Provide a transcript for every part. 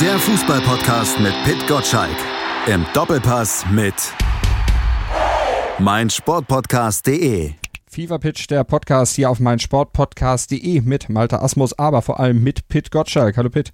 Der Fußballpodcast mit Pit Gottschalk. Im Doppelpass mit meinsportpodcast.de. FIFA Pitch, der Podcast hier auf meinsportpodcast.de mit Malte Asmus, aber vor allem mit Pit Gottschalk. Hallo Pit.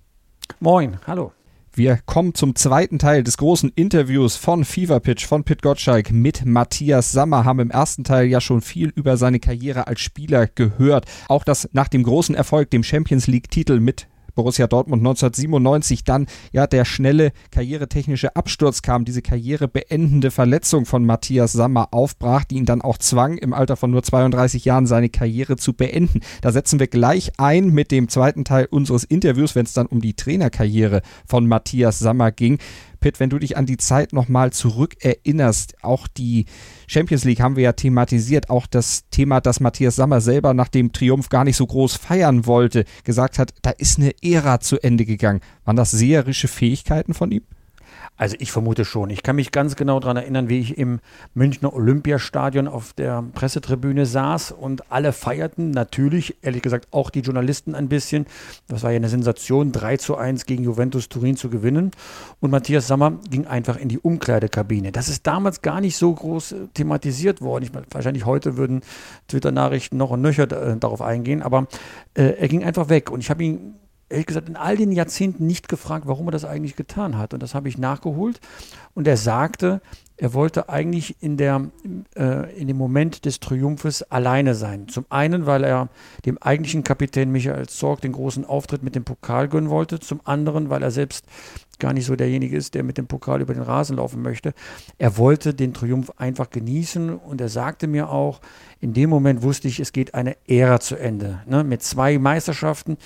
Moin, hallo. Wir kommen zum zweiten Teil des großen Interviews von Fever Pitch von Pit Gottschalk mit Matthias Sammer. Haben im ersten Teil ja schon viel über seine Karriere als Spieler gehört. Auch dass nach dem großen Erfolg, dem Champions League Titel mit Borussia Dortmund 1997 dann ja der schnelle karrieretechnische Absturz kam, diese karrierebeendende Verletzung von Matthias Sammer aufbrach, die ihn dann auch zwang, im Alter von nur 32 Jahren seine Karriere zu beenden. Da setzen wir gleich ein mit dem zweiten Teil unseres Interviews, wenn es dann um die Trainerkarriere von Matthias Sammer ging. Pitt, wenn du dich an die Zeit nochmal zurückerinnerst, auch die Champions League haben wir ja thematisiert, auch das Thema, dass Matthias Sammer selber nach dem Triumph gar nicht so groß feiern wollte, gesagt hat, da ist eine Ära zu Ende gegangen. Waren das seherische Fähigkeiten von ihm? Also ich vermute schon. Ich kann mich ganz genau daran erinnern, wie ich im Münchner Olympiastadion auf der Pressetribüne saß und alle feierten. Natürlich, ehrlich gesagt, auch die Journalisten ein bisschen. Das war ja eine Sensation, 3 zu 1 gegen Juventus Turin zu gewinnen. Und Matthias Sammer ging einfach in die Umkleidekabine. Das ist damals gar nicht so groß äh, thematisiert worden. Ich meine, wahrscheinlich heute würden Twitter-Nachrichten noch und nöcher äh, darauf eingehen, aber äh, er ging einfach weg. Und ich habe ihn ehrlich gesagt in all den Jahrzehnten nicht gefragt, warum er das eigentlich getan hat. Und das habe ich nachgeholt. Und er sagte, er wollte eigentlich in, der, äh, in dem Moment des Triumphes alleine sein. Zum einen, weil er dem eigentlichen Kapitän Michael Zorg den großen Auftritt mit dem Pokal gönnen wollte. Zum anderen, weil er selbst gar nicht so derjenige ist, der mit dem Pokal über den Rasen laufen möchte. Er wollte den Triumph einfach genießen und er sagte mir auch, in dem Moment wusste ich, es geht eine Ära zu Ende. Ne? Mit zwei Meisterschaften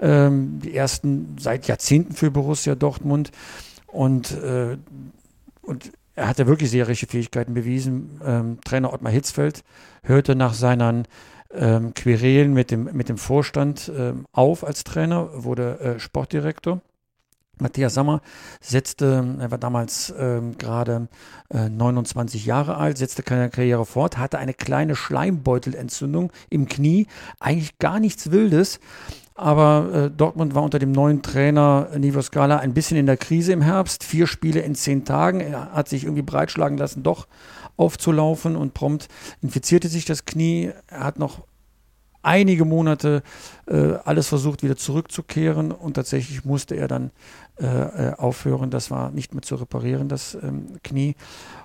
ähm, die ersten seit Jahrzehnten für Borussia Dortmund. Und, äh, und er hat ja wirklich seherische Fähigkeiten bewiesen. Ähm, Trainer Ottmar Hitzfeld hörte nach seinen ähm, Querelen mit dem, mit dem Vorstand ähm, auf als Trainer, wurde äh, Sportdirektor. Matthias Sammer setzte, er war damals ähm, gerade äh, 29 Jahre alt, setzte keine Karriere fort, hatte eine kleine Schleimbeutelentzündung im Knie, eigentlich gar nichts Wildes, aber äh, Dortmund war unter dem neuen Trainer Nivo Scala ein bisschen in der Krise im Herbst. Vier Spiele in zehn Tagen. Er hat sich irgendwie breitschlagen lassen, doch aufzulaufen und prompt infizierte sich das Knie. Er hat noch einige Monate äh, alles versucht, wieder zurückzukehren und tatsächlich musste er dann äh, äh aufhören. Das war nicht mehr zu reparieren, das ähm, Knie.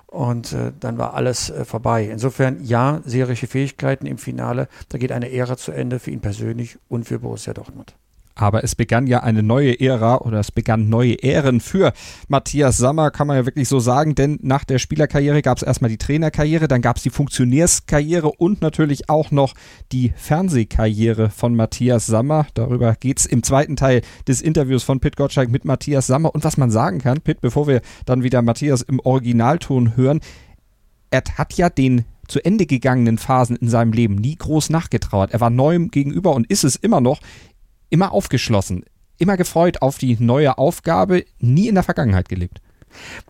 Und äh, dann war alles äh, vorbei. Insofern, ja, seherische Fähigkeiten im Finale. Da geht eine Ära zu Ende für ihn persönlich und für Borussia Dortmund. Aber es begann ja eine neue Ära oder es begann neue Ähren für Matthias Sammer, kann man ja wirklich so sagen, denn nach der Spielerkarriere gab es erstmal die Trainerkarriere, dann gab es die Funktionärskarriere und natürlich auch noch die Fernsehkarriere von Matthias Sammer. Darüber geht es im zweiten Teil des Interviews von Pit Gottschalk mit Matthias Sammer. Und was man sagen kann, Pit, bevor wir dann wieder Matthias im Originalton hören, er hat ja den zu Ende gegangenen Phasen in seinem Leben nie groß nachgetrauert. Er war neuem gegenüber und ist es immer noch immer aufgeschlossen, immer gefreut auf die neue Aufgabe, nie in der Vergangenheit gelebt.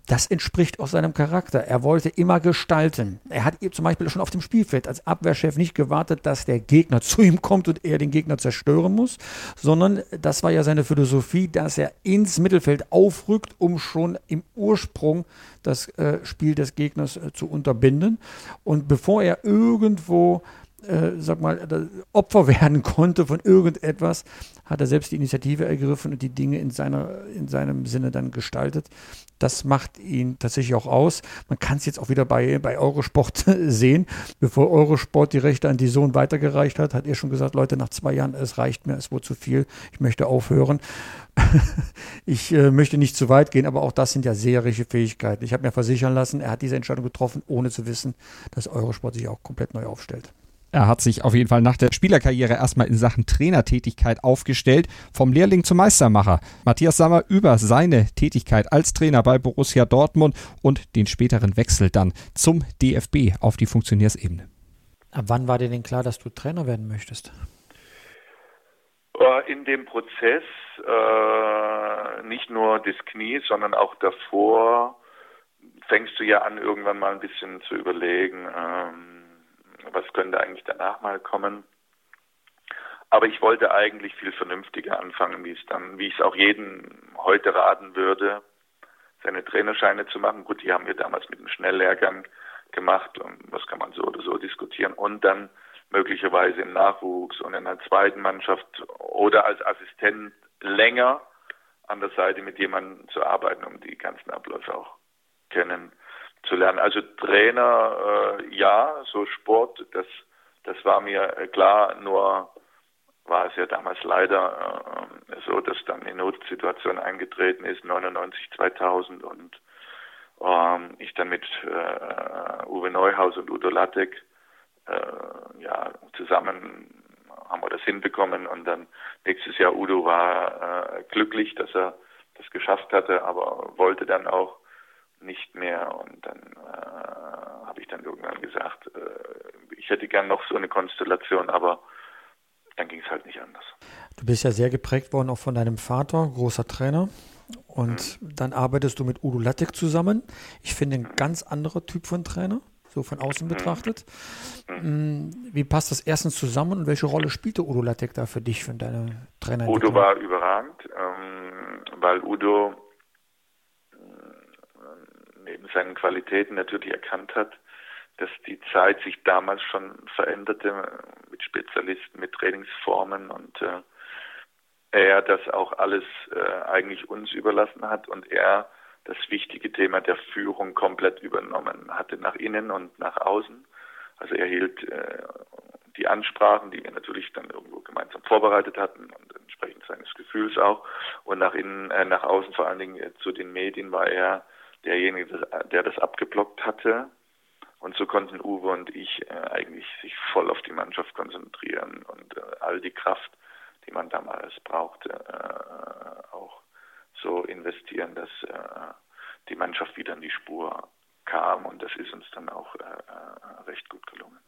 Das entspricht auch seinem Charakter. Er wollte immer gestalten. Er hat zum Beispiel schon auf dem Spielfeld als Abwehrchef nicht gewartet, dass der Gegner zu ihm kommt und er den Gegner zerstören muss, sondern das war ja seine Philosophie, dass er ins Mittelfeld aufrückt, um schon im Ursprung das äh, Spiel des Gegners äh, zu unterbinden. Und bevor er irgendwo äh, sag mal, Opfer werden konnte von irgendetwas, hat er selbst die Initiative ergriffen und die Dinge in, seiner, in seinem Sinne dann gestaltet. Das macht ihn tatsächlich auch aus. Man kann es jetzt auch wieder bei, bei Eurosport sehen. Bevor Eurosport die Rechte an die Sohn weitergereicht hat, hat er schon gesagt, Leute, nach zwei Jahren, es reicht mir, es wurde zu viel, ich möchte aufhören. ich äh, möchte nicht zu weit gehen, aber auch das sind ja seherische Fähigkeiten. Ich habe mir versichern lassen, er hat diese Entscheidung getroffen, ohne zu wissen, dass Eurosport sich auch komplett neu aufstellt. Er hat sich auf jeden Fall nach der Spielerkarriere erstmal in Sachen Trainertätigkeit aufgestellt, vom Lehrling zum Meistermacher. Matthias Sammer über seine Tätigkeit als Trainer bei Borussia Dortmund und den späteren Wechsel dann zum DFB auf die Funktionärsebene. Ab wann war dir denn klar, dass du Trainer werden möchtest? Äh, in dem Prozess, äh, nicht nur des Knies, sondern auch davor, fängst du ja an, irgendwann mal ein bisschen zu überlegen, ähm, was könnte eigentlich danach mal kommen. Aber ich wollte eigentlich viel vernünftiger anfangen, wie es dann, wie ich es auch jedem heute raten würde, seine Trainerscheine zu machen. Gut, die haben wir damals mit einem Schnelllehrgang gemacht und was kann man so oder so diskutieren. Und dann möglicherweise im Nachwuchs und in einer zweiten Mannschaft oder als Assistent länger an der Seite mit jemandem zu arbeiten, um die ganzen Abläufe auch kennen zu lernen. Also Trainer, äh, ja, so Sport, das, das war mir klar, nur war es ja damals leider äh, so, dass dann die Notsituation eingetreten ist, 99, 2000 und ähm, ich dann mit äh, Uwe Neuhaus und Udo Lattek äh, ja, zusammen haben wir das hinbekommen und dann nächstes Jahr Udo war äh, glücklich, dass er das geschafft hatte, aber wollte dann auch nicht mehr und dann äh, habe ich dann irgendwann gesagt, äh, ich hätte gern noch so eine Konstellation, aber dann ging es halt nicht anders. Du bist ja sehr geprägt worden auch von deinem Vater, großer Trainer. Und mhm. dann arbeitest du mit Udo Lattek zusammen. Ich finde ein ganz anderer Typ von Trainer, so von außen mhm. betrachtet. Mhm. Wie passt das erstens zusammen und welche Rolle spielte Udo Lattek da für dich, für deine Trainer? Udo war überragend, ähm, weil Udo neben seinen Qualitäten natürlich erkannt hat, dass die Zeit sich damals schon veränderte mit Spezialisten, mit Trainingsformen und äh, er das auch alles äh, eigentlich uns überlassen hat und er das wichtige Thema der Führung komplett übernommen hatte nach innen und nach außen. Also er hielt äh, die Ansprachen, die wir natürlich dann irgendwo gemeinsam vorbereitet hatten und entsprechend seines Gefühls auch. Und nach innen, äh, nach außen vor allen Dingen äh, zu den Medien war er derjenige, der das abgeblockt hatte. Und so konnten Uwe und ich äh, eigentlich sich voll auf die Mannschaft konzentrieren und äh, all die Kraft die man damals brauchte, äh, auch so investieren, dass äh, die Mannschaft wieder in die Spur kam und das ist uns dann auch äh, recht gut gelungen.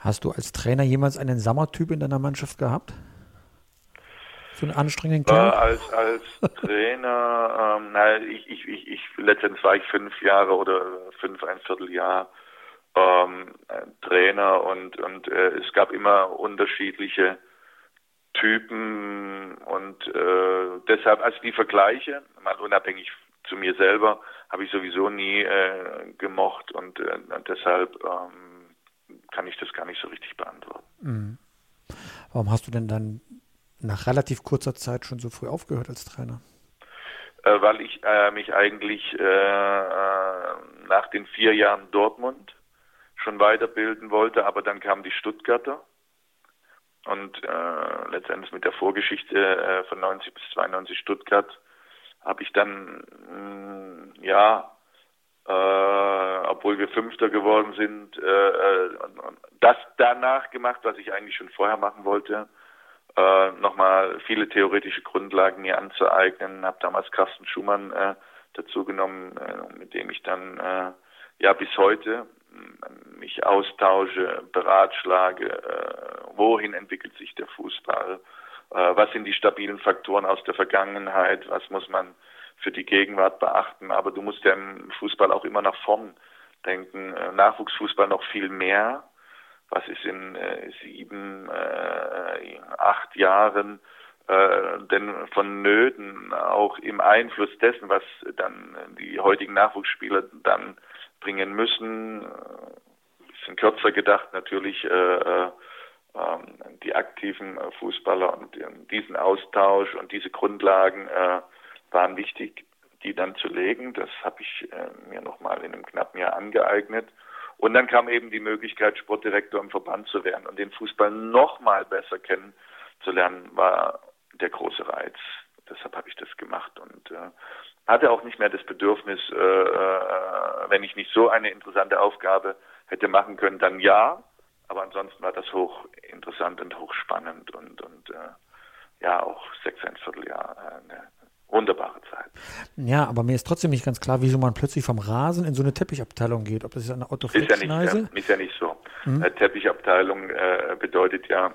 Hast du als Trainer jemals einen Sommertyp in deiner Mannschaft gehabt? So einen anstrengenden Kerl? als, als Trainer, ähm, nein, ich, ich, ich, ich, letztendlich war ich fünf Jahre oder fünf, ein Vierteljahr ähm, Trainer und, und äh, es gab immer unterschiedliche Typen und äh, deshalb, also die Vergleiche, mal unabhängig zu mir selber, habe ich sowieso nie äh, gemocht und, äh, deshalb ähm, kann ich das gar nicht so richtig beantworten. Mhm. Warum hast du denn dann nach relativ kurzer Zeit schon so früh aufgehört als Trainer? Äh, weil ich äh, mich eigentlich äh, äh, nach den vier Jahren Dortmund schon weiterbilden wollte, aber dann kamen die Stuttgarter und äh, letztendlich mit der Vorgeschichte äh, von 90 bis 92 Stuttgart habe ich dann, mh, mm, ja, äh, obwohl wir Fünfter geworden sind, äh, das danach gemacht, was ich eigentlich schon vorher machen wollte. Äh, nochmal viele theoretische Grundlagen mir anzueignen. Habe damals Carsten Schumann äh, dazu genommen, äh, mit dem ich dann äh, ja bis heute mich austausche, beratschlage, äh, wohin entwickelt sich der Fußball, äh, was sind die stabilen Faktoren aus der Vergangenheit, was muss man für die Gegenwart beachten. Aber du musst ja im Fußball auch immer nach vorn denken. Äh, Nachwuchsfußball noch viel mehr. Was ist in äh, sieben, äh, acht Jahren äh, denn vonnöten, auch im Einfluss dessen, was dann die heutigen Nachwuchsspieler dann bringen müssen. Ein bisschen kürzer gedacht natürlich äh, äh, die aktiven äh, Fußballer und diesen Austausch und diese Grundlagen äh, waren wichtig, die dann zu legen. Das habe ich äh, mir nochmal in einem knappen Jahr angeeignet. Und dann kam eben die Möglichkeit, Sportdirektor im Verband zu werden und den Fußball nochmal besser kennenzulernen, war der große Reiz. Deshalb habe ich das gemacht und äh, hatte auch nicht mehr das Bedürfnis, äh, äh, wenn ich nicht so eine interessante Aufgabe hätte machen können, dann ja. Aber ansonsten war das hochinteressant und hochspannend und, und äh, ja, auch sechs, ein Vierteljahr äh, eine wunderbare Zeit. Ja, aber mir ist trotzdem nicht ganz klar, wieso man plötzlich vom Rasen in so eine Teppichabteilung geht. Ob das ist eine Autoflexschneise? Ist ja nicht, ist ja nicht so. Mhm. Teppichabteilung äh, bedeutet ja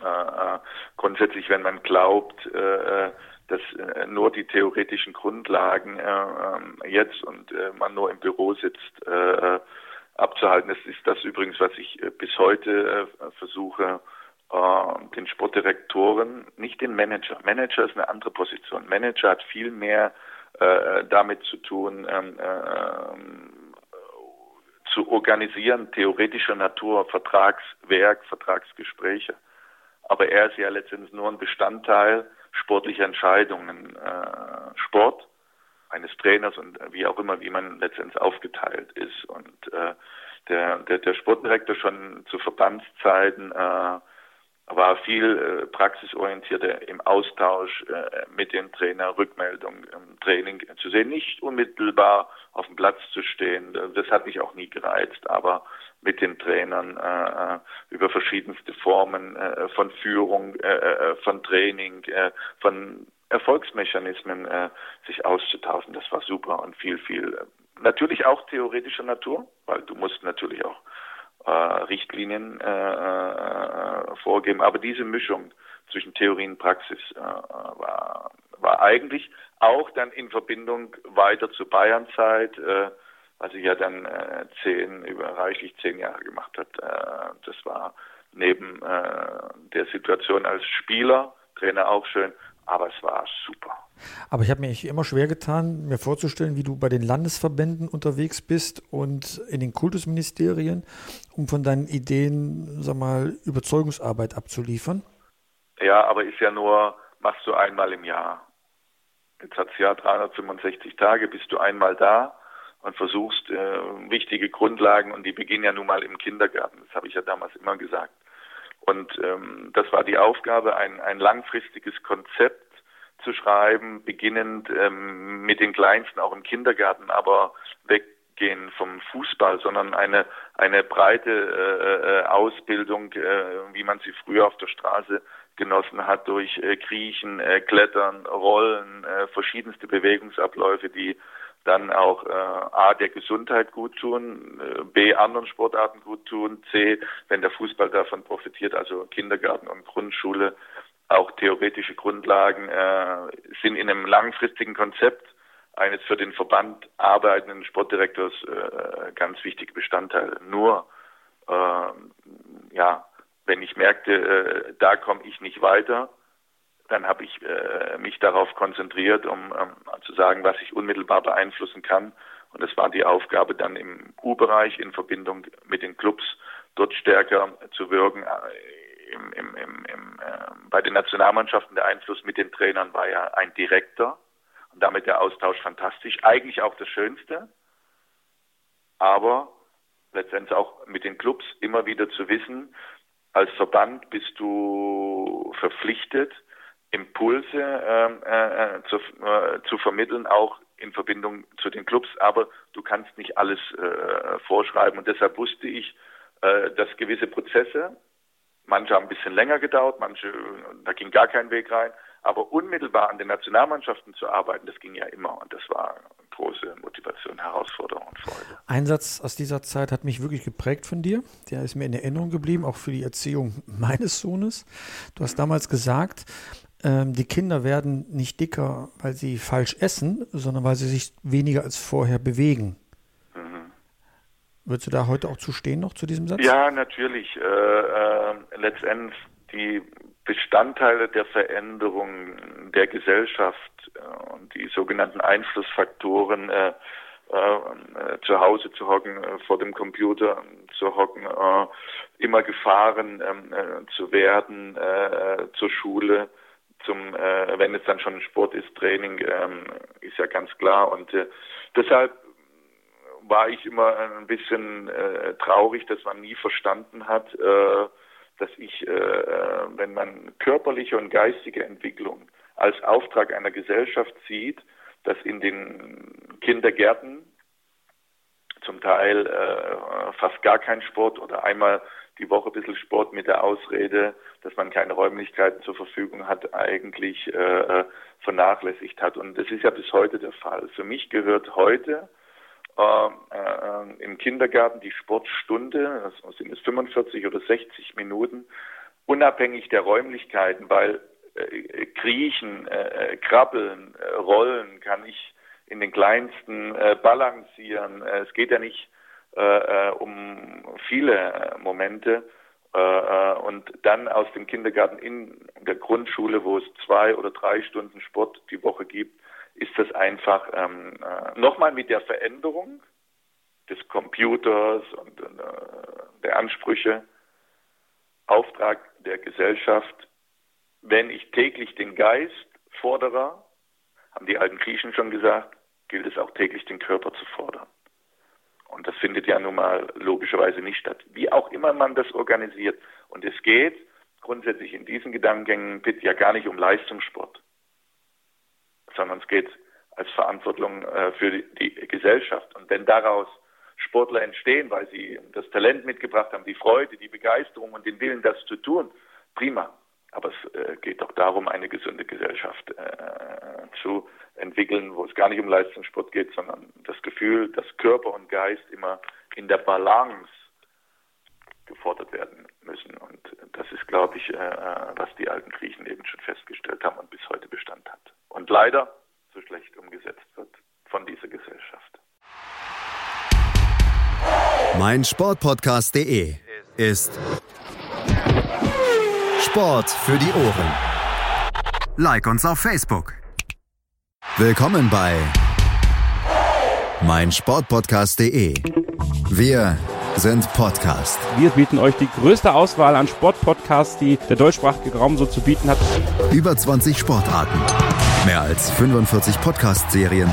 äh, grundsätzlich, wenn man glaubt, äh, dass äh, nur die theoretischen Grundlagen äh, ähm, jetzt und äh, man nur im Büro sitzt, äh, abzuhalten. Das ist das übrigens, was ich bis heute versuche äh, den Sportdirektoren, nicht den Manager. Manager ist eine andere Position. Manager hat viel mehr äh, damit zu tun, ähm, äh, zu organisieren, theoretischer Natur, Vertragswerk, Vertragsgespräche. Aber er ist ja letztendlich nur ein Bestandteil sportlicher Entscheidungen. Äh, Sport eines Trainers und wie auch immer, wie man letztendlich aufgeteilt ist. Und äh, der, der, der Sportdirektor schon zu Verbandszeiten äh, war viel äh, praxisorientierter im Austausch äh, mit den Trainer, Rückmeldung im Training zu sehen, nicht unmittelbar auf dem Platz zu stehen. Das hat mich auch nie gereizt, aber mit den Trainern äh, über verschiedenste Formen äh, von Führung, äh, äh von Training, äh, von Erfolgsmechanismen äh, sich auszutauschen. Das war super und viel, viel äh, natürlich auch theoretischer Natur, weil du musst natürlich auch äh, Richtlinien äh, äh, vorgeben. Aber diese Mischung zwischen Theorie und Praxis äh, war, war eigentlich auch dann in Verbindung weiter zur Bayernzeit, äh, was ich ja dann äh, zehn, über reichlich zehn Jahre gemacht hat. Äh, das war neben äh, der Situation als Spieler, Trainer auch schön, aber es war super. Aber ich habe mich immer schwer getan, mir vorzustellen, wie du bei den Landesverbänden unterwegs bist und in den Kultusministerien, um von deinen Ideen, sag mal, Überzeugungsarbeit abzuliefern. Ja, aber ist ja nur, machst du einmal im Jahr. Jetzt hat es ja 365 Tage, bist du einmal da und versuchst äh, wichtige Grundlagen und die beginnen ja nun mal im Kindergarten. Das habe ich ja damals immer gesagt. Und ähm, das war die Aufgabe, ein, ein langfristiges Konzept zu schreiben, beginnend ähm, mit den Kleinsten, auch im Kindergarten, aber weggehen vom Fußball, sondern eine, eine breite äh, äh, Ausbildung, äh, wie man sie früher auf der Straße genossen hat, durch äh, Kriechen, äh, Klettern, Rollen, äh, verschiedenste Bewegungsabläufe, die dann auch äh, A, der Gesundheit gut tun, äh, B, anderen Sportarten gut tun, C, wenn der Fußball davon profitiert, also Kindergarten und Grundschule, auch theoretische Grundlagen äh, sind in einem langfristigen Konzept eines für den Verband arbeitenden Sportdirektors äh, ganz wichtige Bestandteile. Nur, äh, ja, wenn ich merkte, äh, da komme ich nicht weiter, dann habe ich äh, mich darauf konzentriert, um ähm, zu sagen, was ich unmittelbar beeinflussen kann. Und das war die Aufgabe dann im U-Bereich in Verbindung mit den Clubs dort stärker zu wirken. Äh, Im, im, im, im, äh, bei den Nationalmannschaften der Einfluss mit den Trainern war ja ein direkter und damit der Austausch fantastisch. Eigentlich auch das Schönste, aber letztendlich auch mit den Clubs immer wieder zu wissen, als Verband bist du verpflichtet, Impulse ähm, äh, äh, zu, äh, zu vermitteln, auch in Verbindung zu den Clubs, aber du kannst nicht alles äh, vorschreiben. Und deshalb wusste ich, äh, dass gewisse Prozesse, manche haben ein bisschen länger gedauert, manche, da ging gar kein Weg rein, aber unmittelbar an den Nationalmannschaften zu arbeiten, das ging ja immer. Und das war große Motivation, Herausforderung und Freude. Ein Satz aus dieser Zeit hat mich wirklich geprägt von dir, der ist mir in Erinnerung geblieben, auch für die Erziehung meines Sohnes. Du hast damals gesagt, ähm, die Kinder werden nicht dicker, weil sie falsch essen, sondern weil sie sich weniger als vorher bewegen. Mhm. Würdest du da heute auch zu stehen noch zu diesem Satz? Ja, natürlich. Äh, äh, letztendlich die Bestandteile der Veränderung der Gesellschaft äh, und die sogenannten Einflussfaktoren äh, äh, zu Hause zu hocken, äh, vor dem Computer zu hocken, immer gefahren ähm, äh, zu werden zur Schule, zum, äh, wenn es dann schon Sport ist, Training, ähm, ist ja ganz klar. Und äh, deshalb war ich immer ein bisschen äh, traurig, dass man nie verstanden hat, äh, dass ich, äh, äh, wenn man körperliche und geistige Entwicklung als Auftrag einer Gesellschaft sieht, dass in den Kindergärten zum Teil äh, fast gar kein Sport oder einmal die Woche ein bisschen Sport mit der Ausrede, dass man keine Räumlichkeiten zur Verfügung hat, eigentlich äh, äh, vernachlässigt hat. Und das ist ja bis heute der Fall. Für mich gehört heute äh, äh, im Kindergarten die Sportstunde, das sind es 45 oder 60 Minuten, unabhängig der Räumlichkeiten, weil äh, Kriechen, äh, Krabbeln, äh, Rollen kann ich in den kleinsten äh, balancieren. Äh, es geht ja nicht äh, äh, um viele Momente. Äh, äh, und dann aus dem Kindergarten in der Grundschule, wo es zwei oder drei Stunden Sport die Woche gibt, ist das einfach ähm, äh, nochmal mit der Veränderung des Computers und äh, der Ansprüche, Auftrag der Gesellschaft, wenn ich täglich den Geist fordere, haben die alten Griechen schon gesagt, gilt es auch täglich den Körper zu fordern. Und das findet ja nun mal logischerweise nicht statt. Wie auch immer man das organisiert. Und es geht grundsätzlich in diesen Gedankengängen bitte ja gar nicht um Leistungssport, sondern es geht als Verantwortung äh, für die, die Gesellschaft. Und wenn daraus Sportler entstehen, weil sie das Talent mitgebracht haben, die Freude, die Begeisterung und den Willen, das zu tun, prima. Aber es äh, geht doch darum, eine gesunde Gesellschaft äh, zu entwickeln, wo es gar nicht um Leistungssport geht, sondern das Gefühl, dass Körper und Geist immer in der Balance gefordert werden müssen. Und das ist, glaube ich, äh, was die alten Griechen eben schon festgestellt haben und bis heute Bestand hat. Und leider so schlecht umgesetzt wird von dieser Gesellschaft. Mein Sportpodcast.de ist Sport für die Ohren. Like uns auf Facebook. Willkommen bei mein Sportpodcast.de. Wir sind Podcast. Wir bieten euch die größte Auswahl an Sportpodcasts, die der deutschsprachige Raum so zu bieten hat. Über 20 Sportarten, mehr als 45 Podcast-Serien,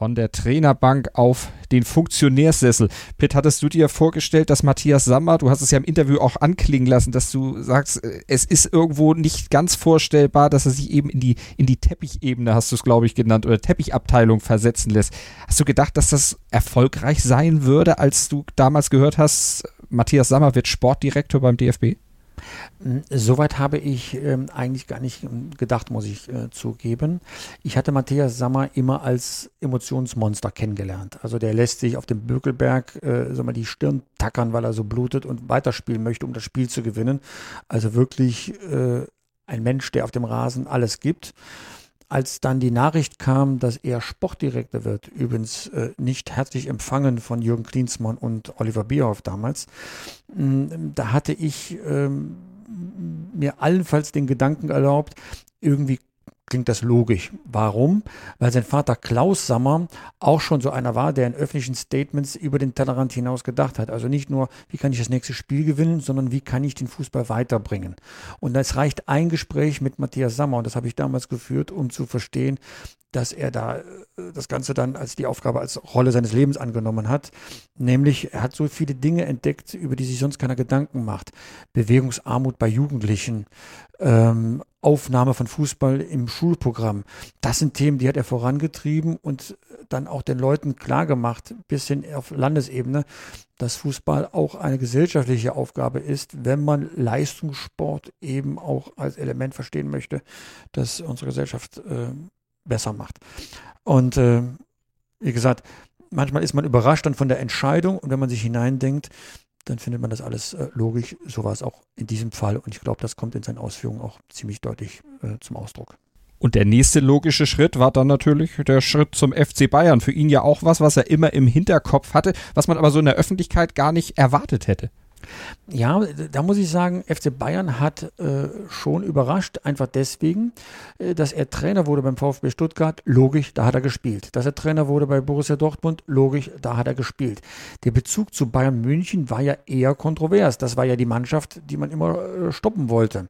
von der Trainerbank auf den Funktionärssessel. Pitt, hattest du dir vorgestellt, dass Matthias Sammer, du hast es ja im Interview auch anklingen lassen, dass du sagst, äh, es ist irgendwo nicht ganz vorstellbar, dass er sich eben in die, in die Teppichebene, hast du es glaube ich genannt, oder Teppichabteilung versetzen lässt. Hast du gedacht, dass das erfolgreich sein würde, als du damals gehört hast, Matthias Sammer wird Sportdirektor beim DFB? Hm, soweit habe ich ähm, eigentlich gar nicht ähm, gedacht, muss ich äh, zugeben. Ich hatte Matthias Sammer immer als Emotionsmonster kennengelernt. Also der lässt sich auf dem Bökelberg äh, mal, die Stirn tackern, weil er so blutet und weiterspielen möchte, um das Spiel zu gewinnen. Also wirklich äh, ein Mensch, der auf dem Rasen alles gibt als dann die Nachricht kam, dass er Sportdirektor wird, übrigens äh, nicht herzlich empfangen von Jürgen Klinsmann und Oliver Bierhoff damals, mh, hm, da hatte ich ähm, mir allenfalls den Gedanken erlaubt, irgendwie klingt das logisch. Warum? Weil sein Vater Klaus Sammer auch schon so einer war, der in öffentlichen Statements über den Tellerrand hinaus gedacht hat. Also nicht nur, wie kann ich das nächste Spiel gewinnen, sondern wie kann ich den Fußball weiterbringen. Und es reicht ein Gespräch mit Matthias Sammer, und das habe ich damals geführt, um zu verstehen, dass er da äh, das Ganze dann als die Aufgabe, als Rolle seines Lebens angenommen hat. Nämlich, er hat so viele Dinge entdeckt, über die sich sonst keiner Gedanken macht. Bewegungsarmut bei Jugendlichen, ähm, Aufnahme von Fußball im Schulprogramm. Das sind Themen, die hat er vorangetrieben und dann auch den Leuten klargemacht, bis hin auf Landesebene, dass Fußball auch eine gesellschaftliche Aufgabe ist, wenn man Leistungssport eben auch als Element verstehen möchte, das unsere Gesellschaft äh, besser macht. Und äh, wie gesagt, manchmal ist man überrascht dann von der Entscheidung und wenn man sich hineindenkt, dann findet man das alles äh, logisch. So war es auch in diesem Fall und ich glaube, das kommt in seinen Ausführungen auch ziemlich deutlich äh, zum Ausdruck. Und der nächste logische Schritt war dann natürlich der Schritt zum FC Bayern. Für ihn ja auch was, was er immer im Hinterkopf hatte, was man aber so in der Öffentlichkeit gar nicht erwartet hätte. Ja, da muss ich sagen, FC Bayern hat äh, schon überrascht, einfach deswegen, äh, dass er Trainer wurde beim VfB Stuttgart, logisch, da hat er gespielt. Dass er Trainer wurde bei Borussia Dortmund, logisch, da hat er gespielt. Der Bezug zu Bayern München war ja eher kontrovers. Das war ja die Mannschaft, die man immer äh, stoppen wollte.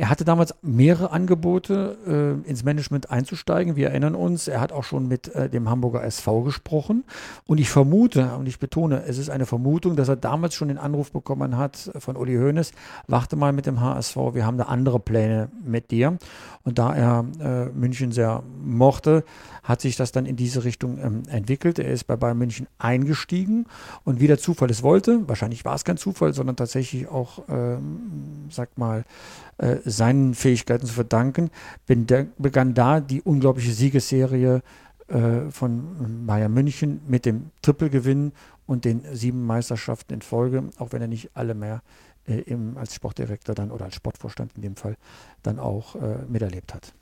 Er hatte damals mehrere Angebote, äh, ins Management einzusteigen. Wir erinnern uns, er hat auch schon mit äh, dem Hamburger SV gesprochen. Und ich vermute, und ich betone, es ist eine Vermutung, dass er damals schon den Anruf bekommen hat von Uli Hoeneß, warte mal mit dem HSV, wir haben da andere Pläne mit dir. Und da er äh, München sehr mochte, hat sich das dann in diese Richtung ähm, entwickelt. Er ist bei Bayern München eingestiegen und wie der Zufall es wollte, wahrscheinlich war es kein Zufall, sondern tatsächlich auch, ähm, sag mal, äh, seinen Fähigkeiten zu verdanken, begann da die unglaubliche Siegesserie äh, von Bayern München mit dem Trippelgewinn und den sieben Meisterschaften in Folge, auch wenn er nicht alle mehr äh, im, als Sportdirektor dann oder als Sportvorstand in dem Fall dann auch äh, miterlebt hat.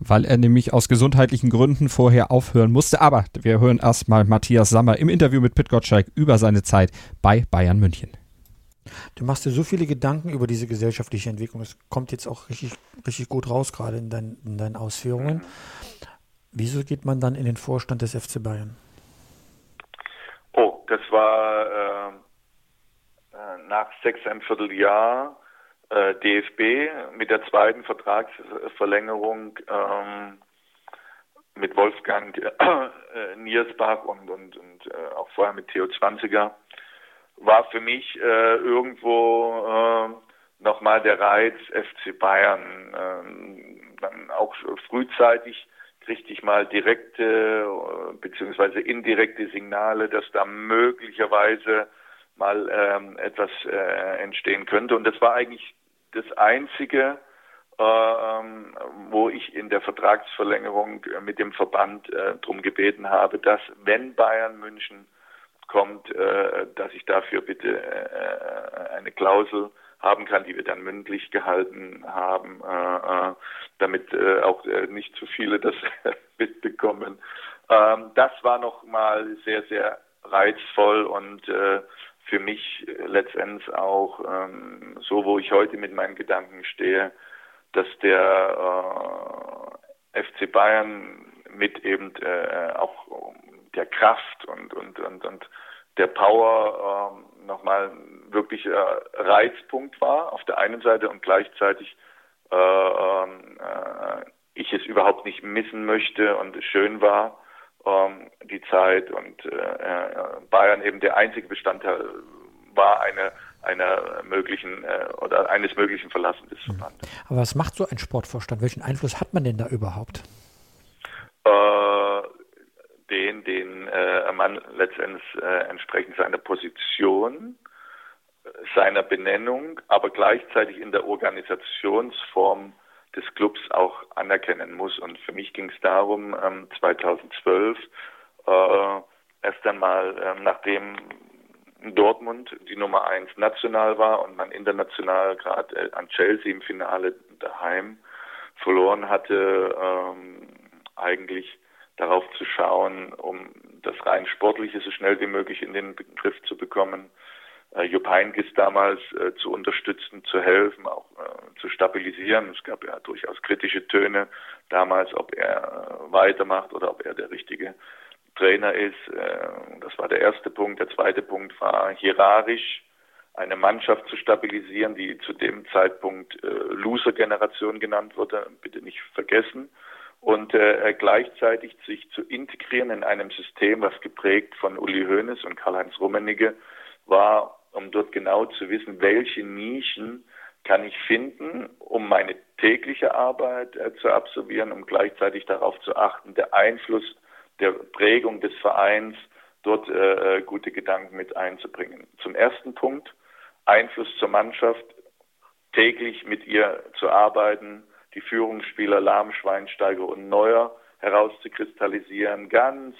Weil er nämlich aus gesundheitlichen Gründen vorher aufhören musste. Aber wir hören erstmal Matthias Sammer im Interview mit Pit Gottschalk über seine Zeit bei Bayern München. Du machst dir so viele Gedanken über diese gesellschaftliche Entwicklung. Das kommt jetzt auch richtig, richtig gut raus, gerade in, dein, in deinen Ausführungen. Wieso geht man dann in den Vorstand des FC Bayern? Oh, das war äh, äh nach sechseinviertel Jahr äh, DFB mit der zweiten Vertragsverlängerung ähm, mit Wolfgang äh, Niersbach und, und, und äh, auch vorher mit Theo Zwanziger war für mich äh, irgendwo äh, nochmal der Reiz FC Bayern. Äh, dann auch frühzeitig kriegte ich mal direkte äh, beziehungsweise indirekte Signale, dass da möglicherweise mal ähm, etwas äh, entstehen könnte. Und das war eigentlich das Einzige, äh, wo ich in der Vertragsverlängerung mit dem Verband äh, darum gebeten habe, dass wenn Bayern München kommt, äh, dass ich dafür bitte äh, eine Klausel haben kann, die wir dann mündlich gehalten haben, äh, äh damit äh, auch äh, nicht zu viele das mitbekommen. Ähm, das war nochmal sehr, sehr reizvoll und für mich letztendlich auch ähm, so, wo ich heute mit meinen Gedanken stehe, dass der FC Bayern mit eben auch der Kraft und, und, und, und der Power ähm, nochmal wirklich äh, Reizpunkt war auf der einen Seite und gleichzeitig äh, ähm, äh, ich es überhaupt nicht missen möchte und es schön war, ähm, die Zeit und äh, äh Bayern eben der einzige Bestandteil war eine einer möglichen äh, oder eines möglichen Verlassen des Verbandes. Aber was macht so ein Sportvorstand? Welchen Einfluss hat man denn da überhaupt? Äh, den, den äh, man letztendlich äh, entsprechend seiner Position, seiner Benennung, aber gleichzeitig in der Organisationsform des Clubs auch anerkennen muss. Und für mich ging es darum, ähm, 2012 äh, erst einmal, äh, nachdem Dortmund die Nummer eins national war und man international gerade äh, an Chelsea im Finale daheim verloren hatte, ähm, eigentlich darauf zu schauen, um das rein Sportliche so schnell wie möglich in den Begriff zu bekommen. Äh, Jupp Heynckes damals äh, zu unterstützen, zu helfen, auch äh, zu stabilisieren. Es gab ja durchaus kritische Töne damals, ob er äh, weitermacht oder ob er der richtige Trainer ist. Äh, das war der erste Punkt. Der zweite Punkt war hierarchisch eine Mannschaft zu stabilisieren, die zu dem Zeitpunkt äh, Loser-Generation genannt wurde. Bitte nicht vergessen und gleichzeitig sich zu integrieren in einem System, was geprägt von Uli Hoeneß und Karl-Heinz Rummenigge war, um dort genau zu wissen, welche Nischen kann ich finden, um meine tägliche Arbeit äh, zu absolvieren, um gleichzeitig darauf zu achten, der Einfluss der Prägung des Vereins dort äh, äh gute Gedanken mit einzubringen. Zum ersten Punkt, Einfluss zur Mannschaft, täglich mit ihr zu arbeiten, die Führungsspieler Lahm, Schweinsteiger und Neuer herauszukristallisieren, ganz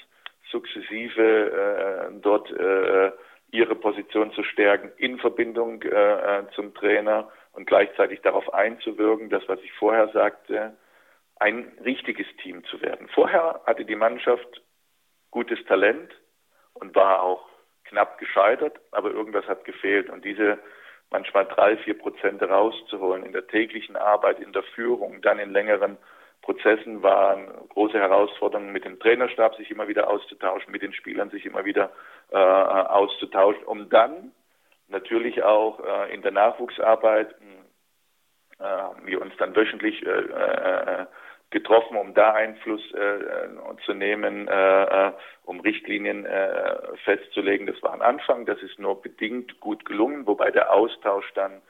sukzessive äh, dort äh, ihre Position zu stärken in Verbindung äh, zum Trainer und gleichzeitig darauf einzuwirken, das, was ich vorher sagte, ein richtiges Team zu werden. Vorher hatte die Mannschaft gutes Talent und war auch knapp gescheitert, aber irgendwas hat gefehlt und diese manchmal drei, vier Prozent rauszuholen in der täglichen Arbeit, in der Führung, dann in längeren Prozessen waren große Herausforderungen mit dem Trainerstab sich immer wieder auszutauschen, mit den Spielern sich immer wieder äh, auszutauschen, um dann natürlich auch äh, in der Nachwuchsarbeit äh, wir uns dann wöchentlich äh, äh, getroffen, um da Einfluss äh, zu nehmen, äh, um Richtlinien äh, festzulegen. Das war ein Anfang, das ist nur bedingt gut gelungen, wobei der Austausch dann,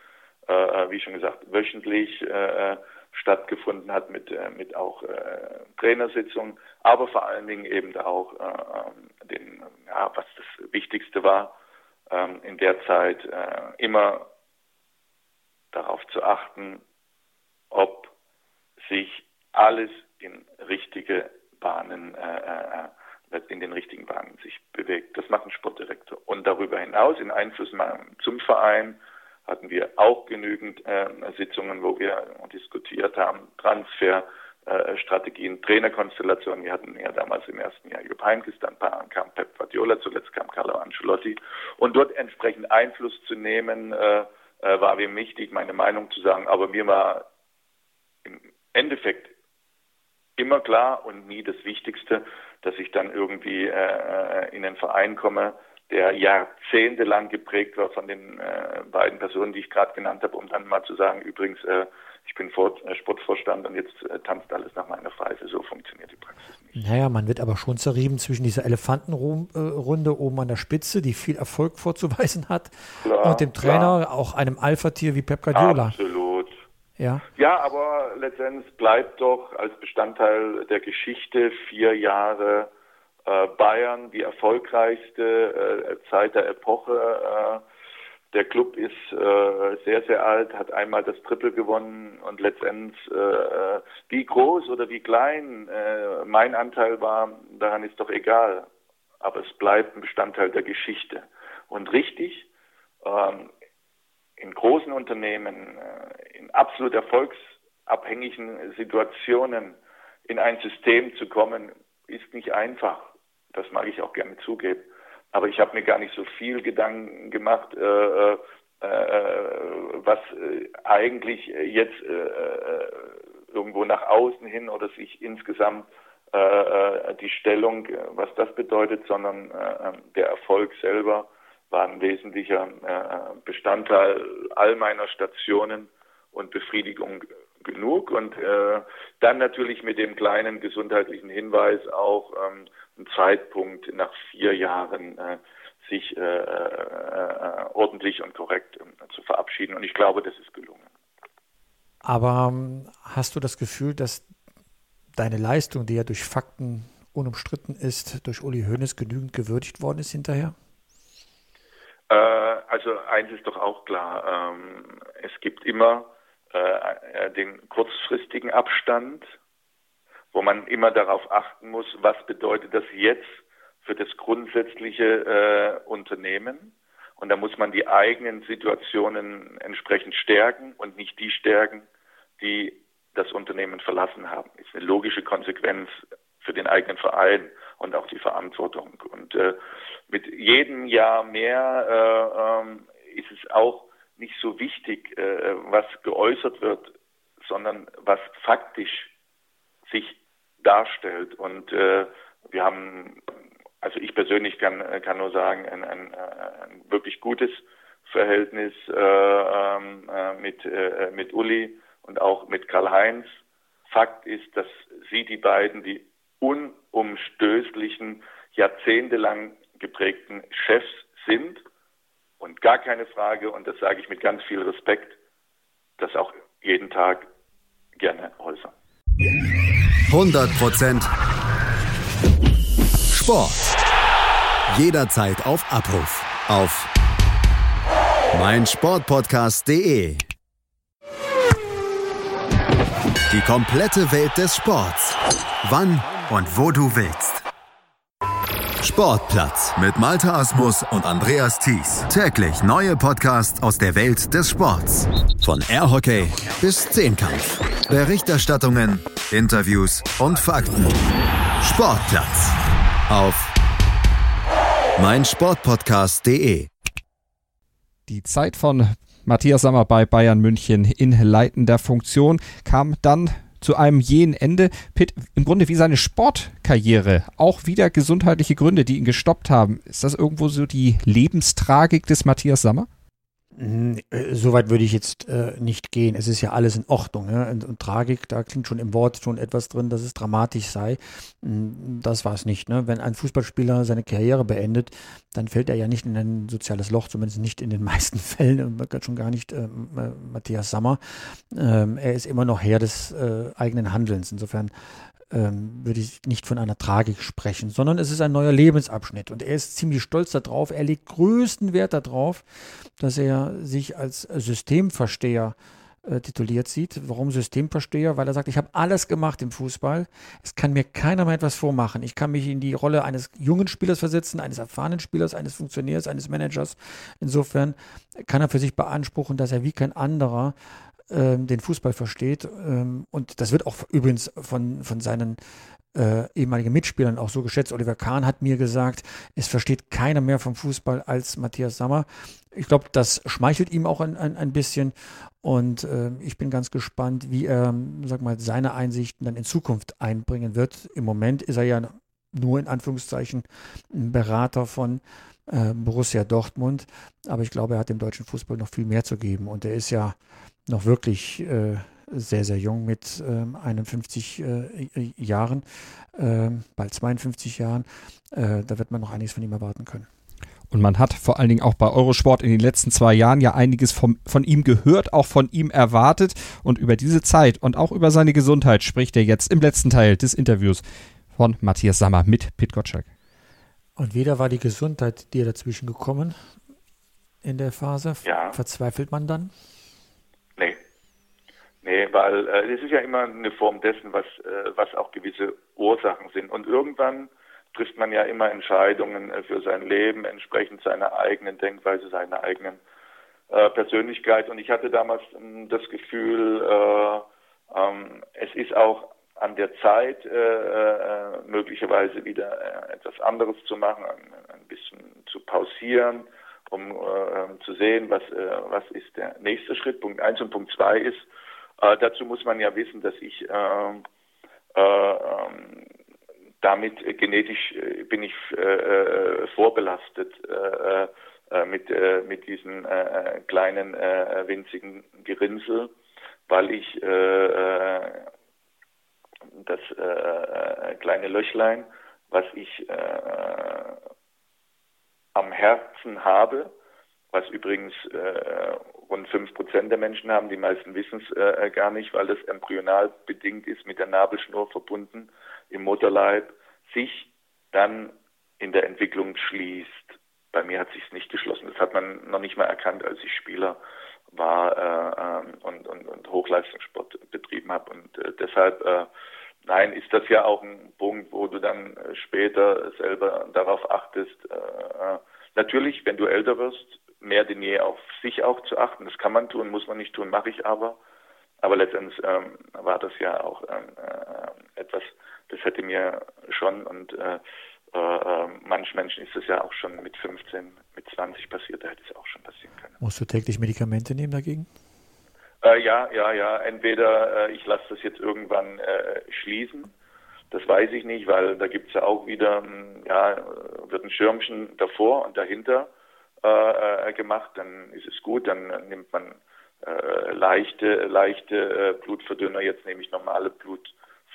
äh, wie schon gesagt, wöchentlich äh, stattgefunden hat mit, äh, mit auch Trainersitzungen, aber vor allen Dingen eben auch den, ja, was das Wichtigste war, ähm, in der Zeit immer darauf zu achten, ob sich alles in richtige Bahnen, äh, äh, in den richtigen Bahnen sich bewegt. Das macht ein Sportdirektor. Und darüber hinaus in Einfluss zum Verein hatten wir auch genügend äh, Sitzungen, wo wir diskutiert haben, Transfer, äh, Trainerkonstellationen. Wir hatten ja damals im ersten Jahr Jupp Heynckes, dann kam Pep Guardiola, zuletzt kam Carlo Ancelotti. Und dort entsprechend Einfluss zu nehmen, äh, äh, war mir wichtig, meine Meinung zu sagen. Aber mir war im Endeffekt immer klar und nie das Wichtigste, dass ich dann irgendwie äh, in einen Verein komme, der jahrzehntelang geprägt war von den äh, beiden Personen, die ich gerade genannt habe, um dann mal zu sagen, übrigens, äh, ich bin Vor äh, Sportvorstand und jetzt äh, tanzt alles nach meiner Pfeife. So funktioniert die Praxis nicht. Naja, man wird aber schon zerrieben zwischen dieser Elefantenrunde äh, oben an der Spitze, die viel Erfolg vorzuweisen hat, klar, und dem Trainer, klar. auch einem Alpha-Tier wie Pep Guardiola. Absolut. Ja. ja, aber letztendlich bleibt doch als Bestandteil der Geschichte vier Jahre Bayern die erfolgreichste äh, Zeit der Epoche. Äh, der Club ist äh, sehr, sehr alt, hat einmal das Triple gewonnen und letztendlich, äh, wie groß oder wie klein äh, mein Anteil war, daran ist doch egal. Aber es bleibt ein Bestandteil der Geschichte. Und richtig, ähm, in großen Unternehmen, äh, in absolut erfolgsabhängigen Situationen in ein System zu kommen, ist nicht einfach. Das mag ich auch gerne zugeben. Aber ich habe mir gar nicht so viel Gedanken gemacht, äh, äh, äh was äh, eigentlich jetzt äh, irgendwo nach außen hin oder sich insgesamt die Stellung, was das bedeutet, sondern der Erfolg selber war ein wesentlicher Bestandteil all meiner Stationen und Befriedigung genug. Und dann natürlich mit dem kleinen gesundheitlichen Hinweis auch, ähm, Zeitpunkt nach vier Jahren äh, sich äh, äh, ordentlich und korrekt ähm, zu verabschieden. Und ich glaube, das ist gelungen. Aber ähm, hast du das Gefühl, dass deine Leistung, die ja durch Fakten unumstritten ist, durch Uli Hoeneß genügend gewürdigt worden ist hinterher? Äh, also eins ist doch auch klar, ähm, es gibt immer äh, den kurzfristigen Abstand wo man immer darauf achten muss, was bedeutet das jetzt für das grundsätzliche äh, Unternehmen. Und da muss man die eigenen Situationen entsprechend stärken und nicht die stärken, die das Unternehmen verlassen haben. Das ist eine logische Konsequenz für den eigenen Verein und auch die Verantwortung. Und äh, mit jedem Jahr mehr äh, ähm, ist es auch nicht so wichtig, äh, was geäußert wird, sondern was faktisch sich darstellt. Und äh, wir haben, also ich persönlich kann, kann nur sagen, ein, ein, ein wirklich gutes Verhältnis äh, ähm, äh, mit, äh, mit Uli und auch mit Karl-Heinz. Fakt ist, dass sie die beiden die unumstößlichen, jahrzehntelang geprägten Chefs sind und gar keine Frage, und das sage ich mit ganz viel Respekt, das auch jeden Tag gerne äußern. 100% Sport. Jederzeit auf Abruf. Auf meinsportpodcast.de. Die komplette Welt des Sports. Wann und wo du willst. Sportplatz mit Malta Asmus und Andreas Thies. Täglich neue Podcasts aus der Welt des Sports. Von Airhockey bis Zehnkampf. Berichterstattungen, Interviews und Fakten. Sportplatz auf meinsportpodcast.de. Die Zeit von Matthias Sammer bei Bayern München in leitender Funktion kam dann zu einem jähen Ende. Pitt, im Grunde wie seine Sportkarriere, auch wieder gesundheitliche Gründe, die ihn gestoppt haben. Ist das irgendwo so die Lebenstragik des Matthias Sammer? Äh, Soweit würde ich jetzt äh, nicht gehen. Es ist ja alles in Ordnung. Ja? Und, und, Tragik, da klingt schon im Wort schon etwas drin, dass es dramatisch sei. Das war es nicht. Ne? Wenn ein Fußballspieler seine Karriere beendet, dann fällt er ja nicht in ein soziales Loch, zumindest nicht in den meisten Fällen, schon gar nicht äh, Matthias Sammer. Ähm, er ist immer noch Herr des äh, eigenen Handelns. Insofern ähm, würde ich nicht von einer Tragik sprechen, sondern es ist ein neuer Lebensabschnitt und er ist ziemlich stolz darauf. Er legt größten Wert darauf, dass sich als Systemversteher äh, tituliert sieht. Warum Systemversteher? Weil er sagt, ich habe alles gemacht im Fußball. Es kann mir keiner mehr etwas vormachen. Ich kann mich in die Rolle eines jungen Spielers versetzen, eines erfahrenen Spielers, eines Funktionärs, eines Managers. Insofern kann er für sich beanspruchen, dass er wie kein anderer ähm, den Fußball versteht. Ähm, und das wird auch übrigens von, von seinen äh, ehemaligen Mitspielern auch so geschätzt. Oliver Kahn hat mir gesagt, es versteht keiner mehr vom Fußball als Matthias Sammer. Ich glaube, das schmeichelt ihm auch ein, ein, ein bisschen. Und äh, ich bin ganz gespannt, wie er, sag mal, seine Einsichten dann in Zukunft einbringen wird. Im Moment ist er ja nur in Anführungszeichen ein Berater von äh, Borussia Dortmund. Aber ich glaube, er hat dem deutschen Fußball noch viel mehr zu geben. Und er ist ja noch wirklich äh, sehr, sehr jung mit ähm, 51 äh, Jahren, äh, bald 52 Jahren. Äh, da wird man noch einiges von ihm erwarten können. Und man hat vor allen Dingen auch bei Eurosport in den letzten zwei Jahren ja einiges vom, von ihm gehört, auch von ihm erwartet. Und über diese Zeit und auch über seine Gesundheit spricht er jetzt im letzten Teil des Interviews von Matthias Sammer mit Pit Gottschalk. Und weder war die Gesundheit dir dazwischen gekommen in der Phase? Ja. Verzweifelt man dann? Nee. Nee, weil äh, es ist ja immer eine Form dessen, was, äh, was auch gewisse Ursachen sind. Und irgendwann trifft man ja immer Entscheidungen äh, für sein Leben, entsprechend seiner eigenen Denkweise, seiner eigenen äh, Persönlichkeit. Und ich hatte damals ähm, das Gefühl, äh, ähm, es ist auch an der Zeit, äh, äh, möglicherweise wieder äh, etwas anderes zu machen, ein, ein bisschen zu pausieren, um zu sehen, was, was ist der nächste Schritt. Punkt eins und Punkt zwei ist, dazu muss man ja wissen, dass ich ähm, ähm, damit äh, genetisch äh, bin ich äh, vorbelastet mit, mit diesen kleinen winzigen Gerinnsel, weil ich das kleine Löchlein, was ich am Herzen habe, was übrigens äh, rund fünf Prozent der Menschen haben, die meisten wissen es äh, gar nicht, weil das embryonal bedingt ist, mit der Nabelschnur verbunden im Mutterleib, sich dann in der Entwicklung schließt. Bei mir hat sich es nicht geschlossen. Das hat man noch nicht mal erkannt, als ich Spieler war äh, ähm, und, und, und Hochleistungssport betrieben habe. Und äh, deshalb, äh, nein, ist das ja auch ein Punkt, wo du dann äh, später selber darauf achtest. Äh, äh, natürlich, wenn du älter wirst, mehr denn je auf sich auch zu achten. Das kann man tun, muss man nicht tun, mache ich aber. Aber letztendlich ähm, war das ja auch ähm, äh, etwas, das hätte mir schon und äh, äh, manchen Menschen ist es ja auch schon mit 15, mit 20 passiert, da hätte es auch schon passieren können. Musst du täglich Medikamente nehmen dagegen? Äh, ja, ja, ja. Entweder äh, ich lasse das jetzt irgendwann äh, schließen. Das weiß ich nicht, weil da gibt es ja auch wieder, hm, ja, wird ein Schirmchen davor und dahinter äh, gemacht, dann ist es gut, dann nimmt man äh, leichte, leichte äh, Blutverdünner, jetzt nehme ich normale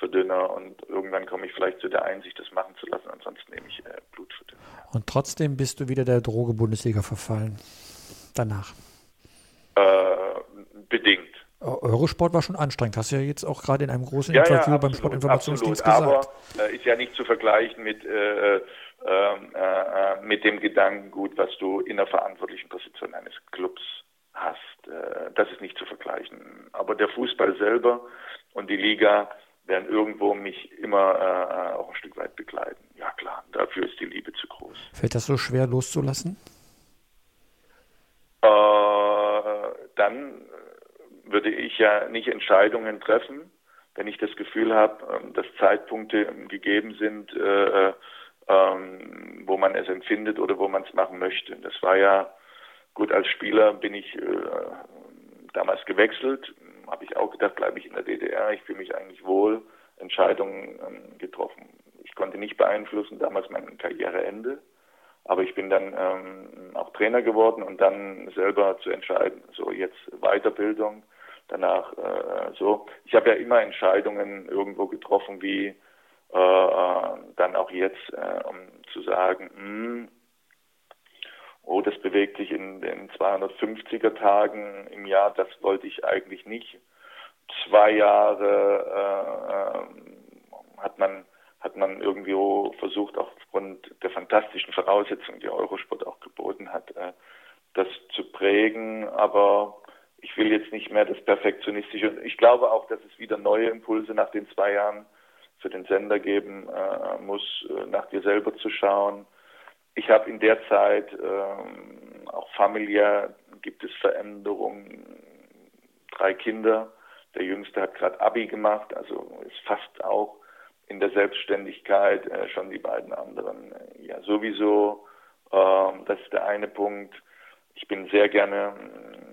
Blutverdünner und irgendwann komme ich vielleicht zu der Einsicht, das machen zu lassen, ansonsten nehme ich äh, Blutverdünner. Und trotzdem bist du wieder der Droge-Bundesliga verfallen. Danach. Äh, bedingt. Eurosport war schon anstrengend. Hast du ja jetzt auch gerade in einem großen ja, Interview ja, absolut, beim Sportinformationsdienst gesagt. Aber äh, ist ja nicht zu vergleichen mit äh, ähm, äh, mit dem Gedankengut, was du in der verantwortlichen Position eines Clubs hast. Äh, das ist nicht zu vergleichen. Aber der Fußball selber und die Liga werden irgendwo mich immer äh, auch ein Stück weit begleiten. Ja klar, dafür ist die Liebe zu groß. Fällt das so schwer loszulassen? Äh, dann würde ich ja nicht Entscheidungen treffen, wenn ich das Gefühl habe, ähm, dass Zeitpunkte gegeben sind, äh, ähm, wo man es empfindet oder wo man es machen möchte. Das war ja gut, als Spieler bin ich äh, damals gewechselt, habe ich auch gedacht, bleibe ich in der DDR, ich fühle mich eigentlich wohl, Entscheidungen ähm, getroffen. Ich konnte nicht beeinflussen, damals mein Karriereende, aber ich bin dann ähm, auch Trainer geworden und dann selber zu entscheiden, so jetzt Weiterbildung, danach äh, so. Ich habe ja immer Entscheidungen irgendwo getroffen, wie äh, äh, dann auch jetzt, äh, um zu sagen, mh, hm, oh, das bewegt sich in den 250er Tagen im Jahr, das wollte ich eigentlich nicht. Zwei Jahre äh, hat man hat man irgendwie versucht, auch aufgrund der fantastischen Voraussetzungen, die Eurosport auch geboten hat, äh, das zu prägen. Aber ich will jetzt nicht mehr das Perfektionistische. Ich glaube auch, dass es wieder neue Impulse nach den zwei Jahren für den Sender geben äh, muss, äh, nach dir selber zu schauen. Ich habe in der Zeit ähm, auch familiär gibt es Veränderungen. Drei Kinder. Der Jüngste hat gerade Abi gemacht, also ist fast auch in der Selbstständigkeit. Äh, schon die beiden anderen äh, ja sowieso. Ähm, das ist der eine Punkt. Ich bin sehr gerne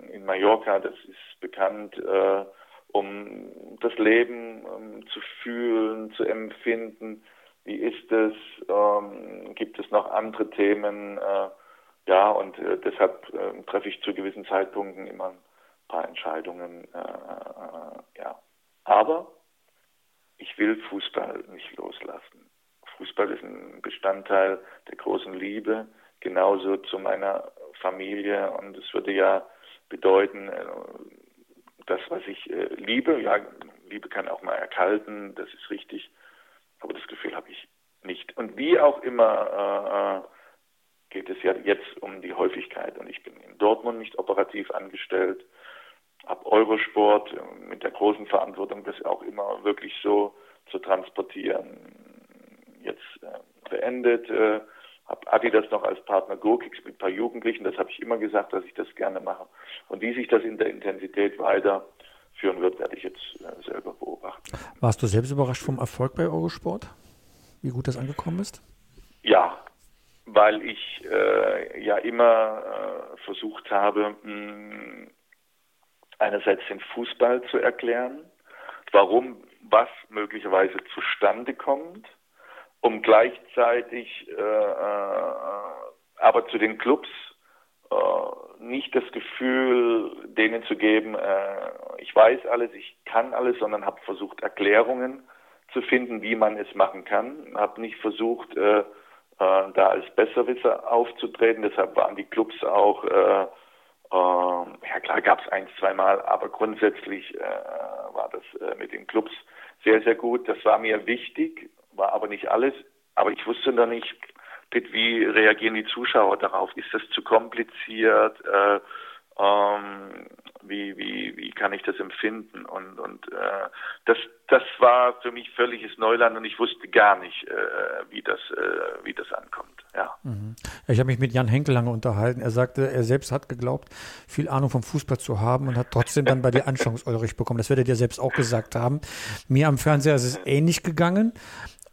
äh, in Mallorca, das ist bekannt, äh, um das Leben ähm, zu fühlen, zu empfinden. Wie ist es? Ähm, gibt es noch andere Themen? Äh, ja, und äh, deshalb äh, treffe ich zu gewissen Zeitpunkten immer ein paar Entscheidungen. Äh, äh, ja. Aber ich will Fußball nicht loslassen. Fußball ist ein Bestandteil der großen Liebe, genauso zu meiner Familie. Und es würde ja bedeuten, äh, das, was ich liebe, ja, Liebe kann auch mal erkalten, das ist richtig, aber das Gefühl habe ich nicht. Und wie auch immer äh, geht es ja jetzt um die Häufigkeit. Und ich bin in Dortmund nicht operativ angestellt, habe Eurosport mit der großen Verantwortung, das auch immer wirklich so zu transportieren, jetzt äh, beendet. Äh, habe Adidas noch als Partner GoKicks mit ein paar Jugendlichen. Das habe ich immer gesagt, dass ich das gerne mache. Und wie sich das in der Intensität weiterführen wird, werde ich jetzt äh, selber beobachten. Warst du selbst überrascht vom Erfolg bei Eurosport? Wie gut das angekommen ist? Ja, weil ich äh, ja immer äh, versucht habe, mh, einerseits den Fußball zu erklären, warum was möglicherweise zustande kommt, um gleichzeitig äh, äh, aber zu den Clubs nicht das Gefühl denen zu geben, äh, ich weiß alles, ich kann alles, sondern habe versucht, Erklärungen zu finden, wie man es machen kann. Habe nicht versucht, äh, äh, da als Besserwisser aufzutreten. Deshalb waren die Clubs auch, äh, äh, ja klar gab es ein, zwei Mal, aber grundsätzlich äh, war das äh, mit den Clubs sehr, sehr gut. Das war mir wichtig, war aber nicht alles. Aber ich wusste noch nicht, wie reagieren die Zuschauer darauf? Ist das zu kompliziert? Äh, ähm, wie, wie, wie kann ich das empfinden? Und, und äh, das, das war für mich völliges Neuland und ich wusste gar nicht, äh, wie, das, äh, wie das ankommt. Ja. Mhm. Ich habe mich mit Jan Henkel lange unterhalten. Er sagte, er selbst hat geglaubt, viel Ahnung vom Fußball zu haben und hat trotzdem dann bei dir Anschauungsunterricht bekommen. Das werdet ihr selbst auch gesagt haben. Mir am Fernseher ist es ähnlich gegangen.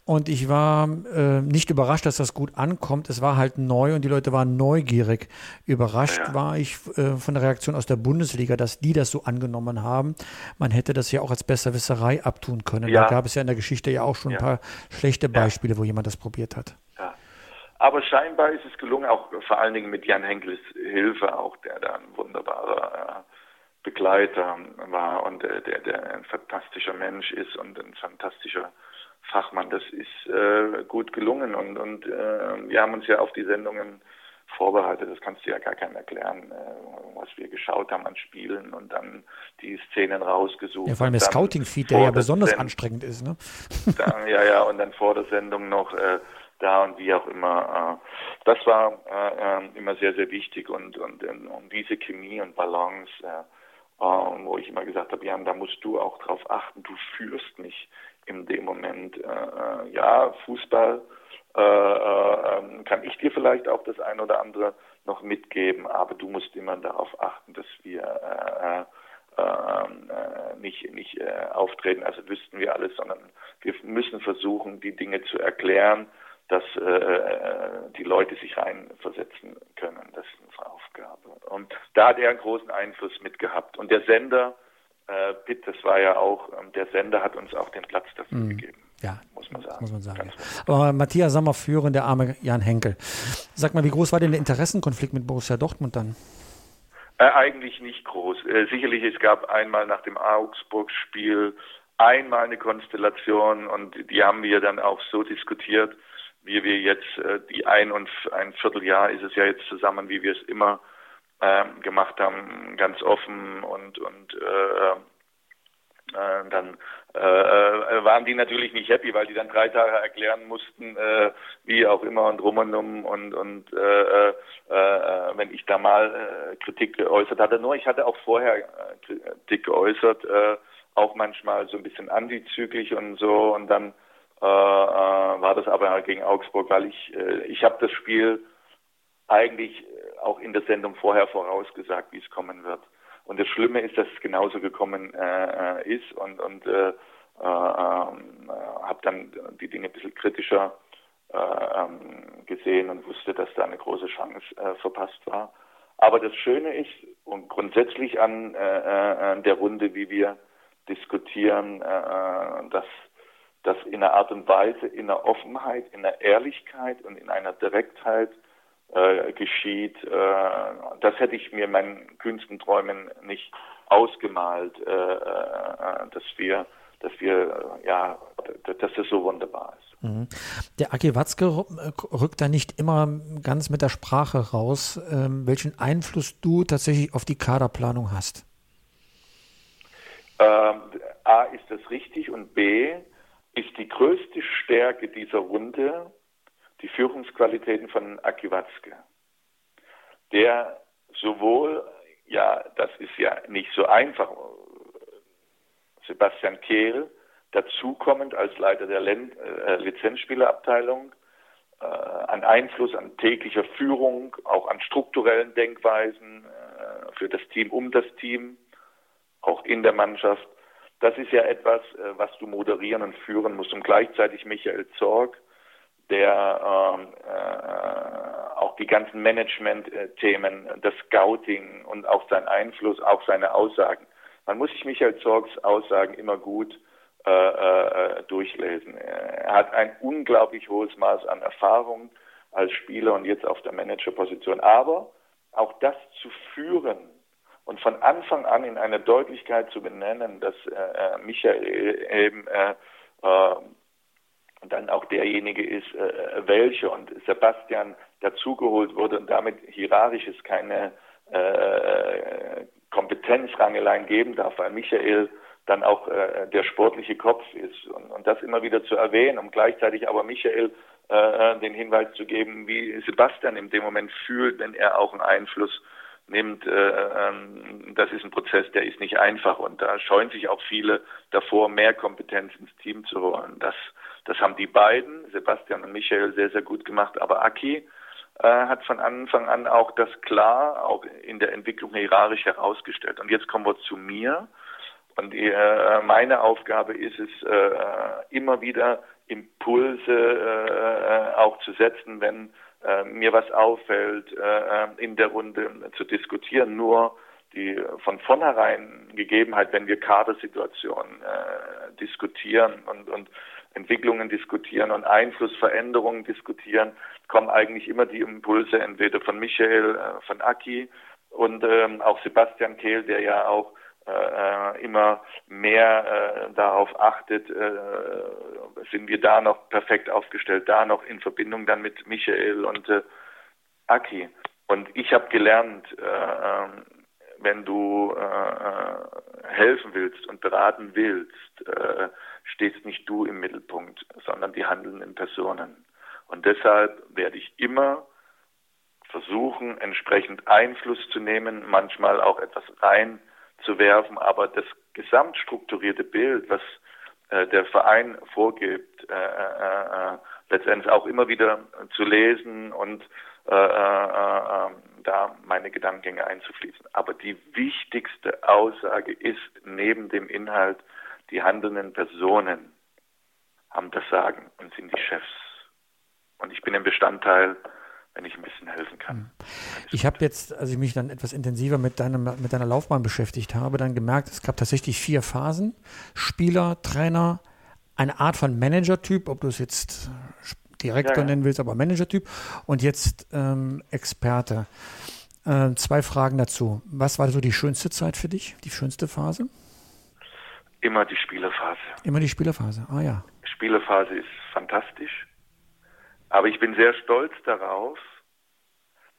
Und ich war äh, nicht überrascht, dass das gut ankommt. Es war halt neu und die Leute waren neugierig. Überrascht ja. war ich äh, von der Reaktion aus der Bundesliga, dass die das so angenommen haben. Man hätte das ja auch als Besserwisserei abtun können. Ja. Da gab es ja in der Geschichte ja auch schon ja. ein paar schlechte Beispiele, wo jemand das probiert hat. Ja. Aber scheinbar ist es gelungen, auch vor allen Dingen mit Jan Henkels Hilfe auch, der da ein wunderbarer äh, Begleiter war und äh, der, der ein fantastischer Mensch ist und ein fantastischer Fachmann. Das ist äh, gut gelungen und, und äh, wir haben uns ja auf die Sendungen vorbereitet. Das kannst du ja gar keinem erklären, äh, was wir geschaut haben an Spielen und dann die Szenen rausgesucht. Ja, vor allem der Scouting-Feed, der ja besonders Send anstrengend ist. Ne? Dann, ja, ja, und dann vor der Sendung noch äh, da und wie auch immer. Äh, das war äh, äh immer sehr, sehr wichtig und, und, und diese Chemie und Balance, äh, äh, wo ich immer gesagt habe, Jan, da musst du auch drauf achten, du führst mich in dem Moment. Äh, äh, ja, Fußball äh, äh, ähm, kann ich dir vielleicht auch das ein oder andere noch mitgeben, aber du musst immer darauf achten, dass wir äh, ähm, äh, nicht, nicht auftreten, also wüssten wir alles, sondern wir müssen versuchen, die Dinge zu erklären, dass äh, die Leute sich reinversetzen können. Das ist unsere Aufgabe. Und da hat er einen großen Einfluss mitgehabt. Und der Sender äh, Pitt, das war ja auch, ähm, der Sender hat uns auch den Platz dafür mhm. gegeben. Ja, muss man sagen. Muss man sagen. Aber Matthias Sammer führen, der arme Jan Henkel. Sag mal, wie groß war denn der Interessenkonflikt mit Borussia Dortmund dann? Äh, eigentlich nicht groß. Äh, sicherlich, es gab einmal nach dem Augsburg-Spiel einmal eine Konstellation und die haben wir dann auch so diskutiert, wie wir jetzt äh, die ein und ein Vierteljahr ist es ja jetzt zusammen, wie wir es immer äh, gemacht haben, ganz offen und, und äh, äh, dann äh, äh, waren die natürlich nicht happy, weil die dann drei Tage erklären mussten, äh, wie auch immer und rum und um und und äh, äh, äh, wenn ich da mal äh, Kritik geäußert hatte. Nur ich hatte auch vorher äh, Kritik geäußert, äh, auch manchmal so ein bisschen antizyklisch und so und dann äh, äh, war das aber gegen Augsburg, weil ich äh, ich habe das Spiel eigentlich auch in der Sendung vorher vorausgesagt, wie es kommen wird. Und das Schlimme ist, dass es genauso gekommen äh, äh ist und, und äh, äh, habe dann die Dinge ein bisschen kritischer äh, ähm, gesehen und wusste, dass da eine große Chance äh, verpasst war. Aber das Schöne ist und grundsätzlich an, an der Runde, wie wir diskutieren, dass das in einer Art und Weise, in einer Offenheit, in einer Ehrlichkeit und in einer Direktheit äh, geschieht. Äh, das hätte ich mir in meinen kühnsten Träumen nicht ausgemalt, äh, äh, dass wir dass wir, ja, dass das so wunderbar ist. Mhm. Der Aki Watzke rückt da nicht immer ganz mit der Sprache raus, ähm, welchen Einfluss du tatsächlich auf die Kaderplanung hast. Ähm, A, ist das richtig und B, ist die größte Stärke dieser Runde, die Führungsqualitäten von Aki Watzke, der sowohl, ja, das ist ja nicht so einfach, Sebastian Kehl, dazukommend als Leiter der äh, Lizenzspielerabteilung, äh, an Einfluss, an täglicher Führung, auch an strukturellen Denkweisen äh, für das Team, um das Team, auch in der Mannschaft. Das ist ja etwas, äh, was du moderieren und führen musst. Und gleichzeitig Michael Zorg, der ähm, äh, auch die ganzen Management-Themen, das Scouting und auch sein Einfluss, auch seine Aussagen. Man muss sich Michael Zorgs Aussagen immer gut äh, äh, durchlesen. Er hat ein unglaublich hohes Maß an Erfahrung als Spieler und jetzt auf der Managerposition. Aber auch das zu führen und von Anfang an in einer Deutlichkeit zu benennen, dass äh, äh Michael eben äh, äh, und dann auch derjenige ist, äh, welcher und Sebastian dazugeholt wurde und damit hierarchisch es keine äh, Kompetenzrangeleien geben darf, weil Michael dann auch äh, der sportliche Kopf ist und, und das immer wieder zu erwähnen, um gleichzeitig aber Michael äh, den Hinweis zu geben, wie Sebastian in dem Moment fühlt, wenn er auch einen Einfluss nimmt. Äh, ähm, das ist ein Prozess, der ist nicht einfach und da scheuen sich auch viele davor, mehr Kompetenz ins Team zu holen. Das das haben die beiden, Sebastian und Michael, sehr, sehr gut gemacht. Aber Aki äh, hat von Anfang an auch das klar, auch in der Entwicklung hierarchisch herausgestellt. Und jetzt kommen wir zu mir. Und äh, meine Aufgabe ist es, äh, immer wieder Impulse äh, auch zu setzen, wenn äh, mir was auffällt, äh, in der Runde zu diskutieren. Nur die von vornherein Gegebenheit, wenn wir Kadersituationen äh, diskutieren und, und Entwicklungen diskutieren und Einflussveränderungen diskutieren, kommen eigentlich immer die Impulse entweder von Michael, äh, von Aki und ähm, auch Sebastian Kehl, der ja auch äh, äh, immer mehr darauf achtet, sind wir da noch perfekt aufgestellt, da noch in Verbindung dann mit Michael und Aki. Und ich habe gelernt, äh, ähm, wenn du helfen willst und beraten willst, stehst nicht du im Mittelpunkt, sondern die handelnden Personen. Und deshalb werde ich immer versuchen, entsprechend Einfluss zu nehmen, manchmal auch etwas reinzuwerfen, aber das gesamtstrukturierte Bild, was äh, der Verein vorgibt, äh, äh, äh letztendlich auch immer wieder zu lesen und äh, äh, da meine Gedankengänge einzufließen. Aber die wichtigste Aussage ist neben dem Inhalt die handelnden Personen haben das Sagen und sind die Chefs. Und ich bin ein Bestandteil, wenn ich ein bisschen helfen kann. Hm. Ich habe jetzt, als ich mich dann etwas intensiver mit, deinem, mit deiner Laufbahn beschäftigt habe, dann gemerkt, es gab tatsächlich vier Phasen. Spieler, Trainer, eine Art von Manager-Typ, ob du es jetzt Direktor ja, ja. nennen willst, aber Manager-Typ und jetzt ähm, Experte. Äh, zwei Fragen dazu. Was war so die schönste Zeit für dich, die schönste Phase? Immer die Spielerphase. Immer die Spielerphase, ah ja. Spielerphase ist fantastisch. Aber ich bin sehr stolz darauf,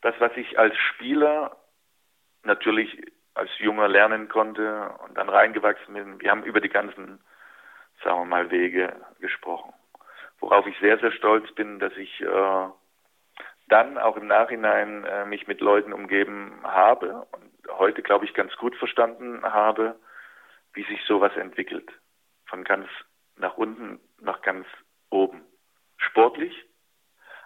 das, was ich als Spieler natürlich als Junger lernen konnte und dann reingewachsen bin. Wir haben über die ganzen, sagen wir mal, Wege gesprochen. Worauf ich sehr, sehr stolz bin, dass ich äh, dann auch im Nachhinein äh, mich mit Leuten umgeben habe und heute, glaube ich, ganz gut verstanden habe, wie sich sowas entwickelt. Von ganz nach unten nach ganz oben. Sportlich,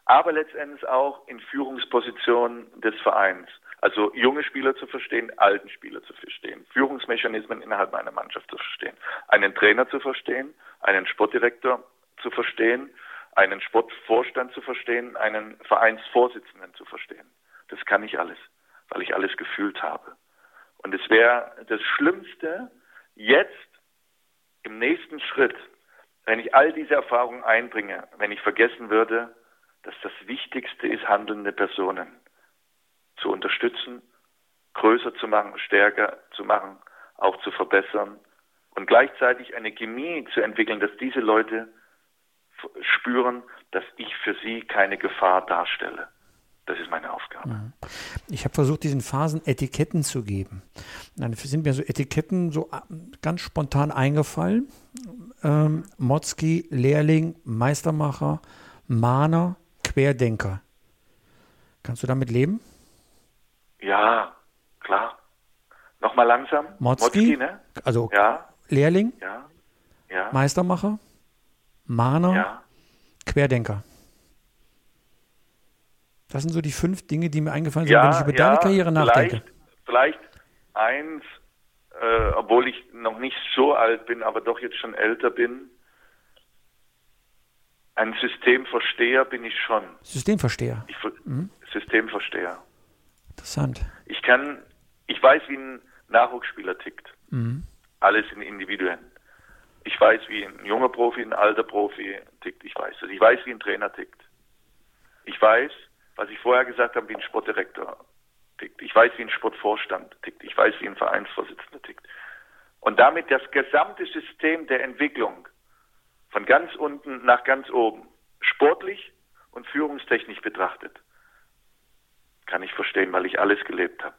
aber letztendlich auch in Führungspositionen des Vereins. Also junge Spieler zu verstehen, alten Spieler zu verstehen, Führungsmechanismen innerhalb einer Mannschaft zu verstehen, einen Trainer zu verstehen, einen Sportdirektor zu verstehen, einen Sportvorstand zu verstehen, einen Vereinsvorsitzenden zu verstehen. Das kann ich alles, weil ich alles gefühlt habe. Und es wäre das Schlimmste, jetzt im nächsten Schritt, wenn ich all diese Erfahrungen einbringe, wenn ich vergessen würde, dass das Wichtigste ist, handelnde Personen zu unterstützen, größer zu machen, stärker zu machen, auch zu verbessern und gleichzeitig eine Chemie zu entwickeln, dass diese Leute spüren, dass ich für sie keine Gefahr darstelle. Das ist meine Aufgabe. Mhm. Ich habe versucht, diesen Phasen Etiketten zu geben. Dann sind mir so Etiketten so äh, ganz spontan eingefallen. Ähm, Motzki, Lehrling, Meistermacher, Mahner, Querdenker. Kannst du damit leben? Ja, klar. Nochmal langsam. Motzki, Motzki ne? also ja. Lehrling, ja. Ja. Meistermacher, Mahner. Querdenker. Das sind so die fünf Dinge, die mir eingefallen sind, ja, wenn ich über ja, deine Karriere nachdenke. Vielleicht, vielleicht eins, äh, obwohl ich noch nicht so alt bin, aber doch jetzt schon älter bin. Ein Systemversteher bin ich schon. Systemversteher? Ich, mhm. Systemversteher. Interessant. Ich kann, ich weiß, wie ein Nachwuchsspieler tickt. Mhm. Alles in Individuen. Ich weiß, wie ein junger Profi, ein alter Profi tickt. Ich weiß das. Ich weiß, wie ein Trainer tickt. Ich weiß, was ich vorher gesagt habe, wie ein Sportdirektor tickt. Ich weiß, wie ein Sportvorstand tickt. Ich weiß, wie ein Vereinsvorsitzender tickt. Und damit das gesamte System der Entwicklung von ganz unten nach ganz oben, sportlich und führungstechnisch betrachtet, kann ich verstehen, weil ich alles gelebt habe.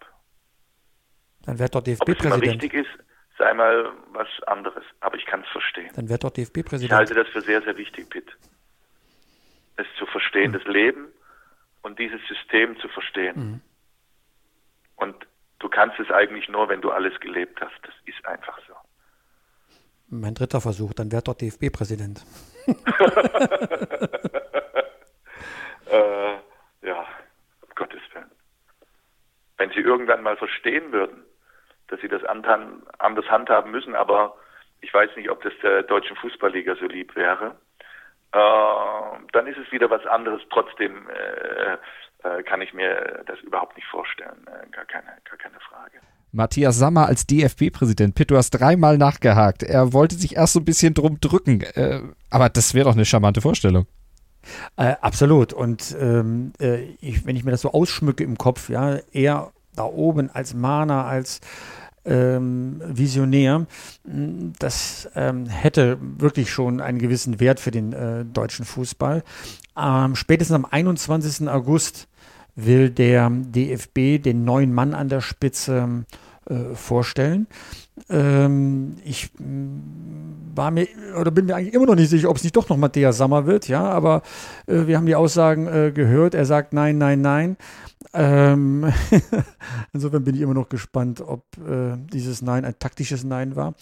Dann wird doch DFB-Präsident. Ob es richtig ist, sei mal was anderes, aber ich kann es verstehen. Dann wird doch DFB-Präsident. Ich halte das für sehr, sehr wichtig, Pitt. Es zu verstehen, mhm. das Leben und dieses System zu verstehen. Mhm. Und du kannst es eigentlich nur, wenn du alles gelebt hast. Das ist einfach so. Mein dritter Versuch, dann wird doch DFB-Präsident. äh, ja, um Gottes Willen. Wenn sie irgendwann mal verstehen würden, dass sie das anders handhaben müssen, aber ich weiß nicht, ob das der deutschen Fußballliga so lieb wäre dann ist es wieder was anderes. Trotzdem äh, äh, kann ich mir das überhaupt nicht vorstellen. Äh, gar, keine, gar keine Frage. Matthias Sammer als DFB-Präsident. Pitt, du hast dreimal nachgehakt. Er wollte sich erst so ein bisschen drum drücken. Äh, aber das wäre doch eine charmante Vorstellung. Äh, absolut. Und ähm, äh, ich, wenn ich mir das so ausschmücke im Kopf, ja, er da oben als Mahner, als ähm, visionär. Das ähm, hätte wirklich schon einen gewissen Wert für den äh, deutschen Fußball. Ähm, spätestens am 21. August will der DFB den neuen Mann an der Spitze äh, vorstellen. Ähm, ich war mir oder bin mir eigentlich immer noch nicht sicher, ob es nicht doch noch Matthias Sammer wird, ja, aber äh, wir haben die Aussagen äh, gehört. Er sagt nein, nein, nein. Ähm, insofern bin ich immer noch gespannt, ob äh, dieses Nein ein taktisches Nein war,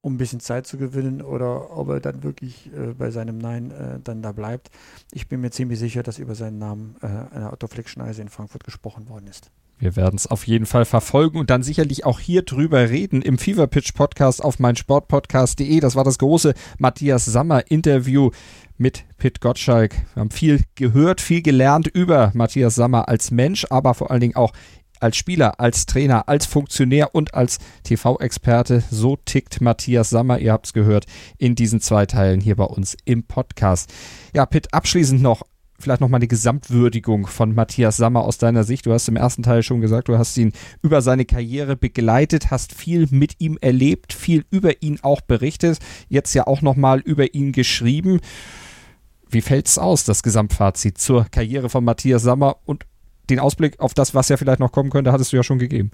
um ein bisschen Zeit zu gewinnen oder ob er dann wirklich äh, bei seinem Nein äh, dann da bleibt. Ich bin mir ziemlich sicher, dass über seinen Namen äh, eine Autoflex-Schneise in Frankfurt gesprochen worden ist. Wir werden es auf jeden Fall verfolgen und dann sicherlich auch hier drüber reden im Fever Pitch Podcast auf meinsportpodcast.de. Das war das große Matthias Sammer Interview mit Pit Gottschalk. Wir haben viel gehört, viel gelernt über Matthias Sammer als Mensch, aber vor allen Dingen auch als Spieler, als Trainer, als Funktionär und als TV-Experte. So tickt Matthias Sammer, ihr habt es gehört, in diesen zwei Teilen hier bei uns im Podcast. Ja, Pitt, abschließend noch vielleicht nochmal die Gesamtwürdigung von Matthias Sammer aus deiner Sicht. Du hast im ersten Teil schon gesagt, du hast ihn über seine Karriere begleitet, hast viel mit ihm erlebt, viel über ihn auch berichtet, jetzt ja auch nochmal über ihn geschrieben. Wie fällt es aus, das Gesamtfazit zur Karriere von Matthias Sammer und den Ausblick auf das, was ja vielleicht noch kommen könnte, hattest du ja schon gegeben.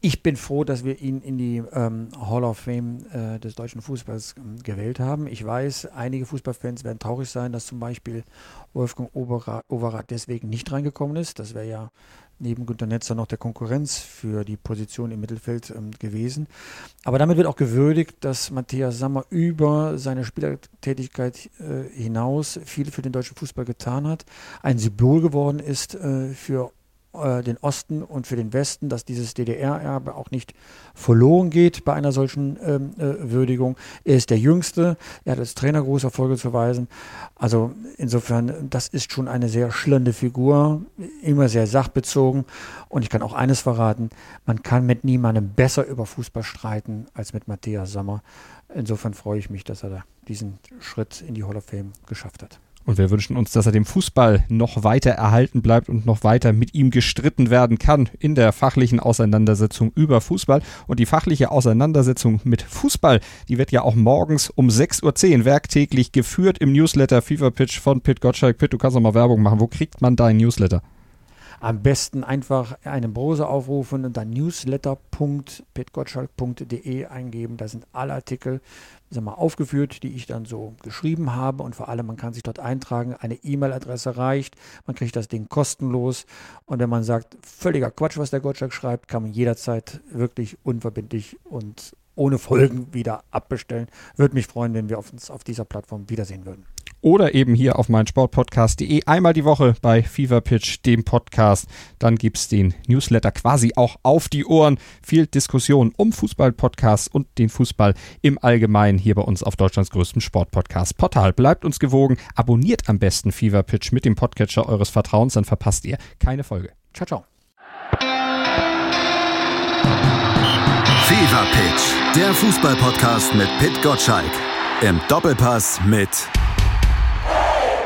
Ich bin froh, dass wir ihn in die ähm, Hall of Fame äh, des deutschen Fußballs ähm, gewählt haben. Ich weiß, einige Fußballfans werden traurig sein, dass zum Beispiel Wolfgang Overath deswegen nicht reingekommen ist. Das wäre ja neben Günter Netzer noch der Konkurrenz für die Position im Mittelfeld ähm, gewesen. Aber damit wird auch gewürdigt, dass Matthias Sammer über seine Spielertätigkeit äh, hinaus viel für den deutschen Fußball getan hat, ein Symbol geworden ist äh, für äh, den Osten und für den Westen, dass dieses DDR-Erbe auch nicht verloren geht bei einer solchen ähm, äh, Würdigung. Er ist der Jüngste, er hat als Trainer große Erfolge zu weisen. Also insofern, das ist schon eine sehr schlende Figur, immer sehr sachbezogen. Und ich kann auch eines verraten, man kann mit niemandem besser über Fußball streiten als mit Matthias Sommer. Insofern freue ich mich, dass er da diesen Schritt in die Hall of Fame geschafft hat. Und wir wünschen uns, dass er dem Fußball noch weiter erhalten bleibt und noch weiter mit ihm gestritten werden kann in der fachlichen Auseinandersetzung über Fußball. Und die fachliche Auseinandersetzung mit Fußball, die wird ja auch morgens um 6.10 Uhr werktäglich geführt im Newsletter Fever Pitch von Pit Gottschalk. Pit, du kannst noch mal Werbung machen. Wo kriegt man deinen Newsletter? Am besten einfach einen Browser aufrufen und dann newsletter.petgottschalk.de eingeben. Da sind alle Artikel sag mal, aufgeführt, die ich dann so geschrieben habe. Und vor allem, man kann sich dort eintragen. Eine E-Mail-Adresse reicht. Man kriegt das Ding kostenlos. Und wenn man sagt, völliger Quatsch, was der Gottschalk schreibt, kann man jederzeit wirklich unverbindlich und ohne Folgen wieder abbestellen. Würde mich freuen, wenn wir uns auf dieser Plattform wiedersehen würden oder eben hier auf meinsportpodcast.de einmal die Woche bei Fever Pitch, dem Podcast. Dann gibt es den Newsletter quasi auch auf die Ohren. Viel Diskussion um Fußball-Podcasts und den Fußball im Allgemeinen hier bei uns auf Deutschlands größtem Sportpodcast-Portal. Bleibt uns gewogen, abonniert am besten Fever Pitch mit dem Podcatcher eures Vertrauens, dann verpasst ihr keine Folge. Ciao, ciao. Fever Pitch, der Fußball-Podcast mit Pit Gottschalk. Im Doppelpass mit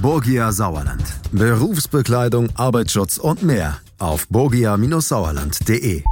Borgia Sauerland. Berufsbekleidung, Arbeitsschutz und mehr auf borgia-sauerland.de.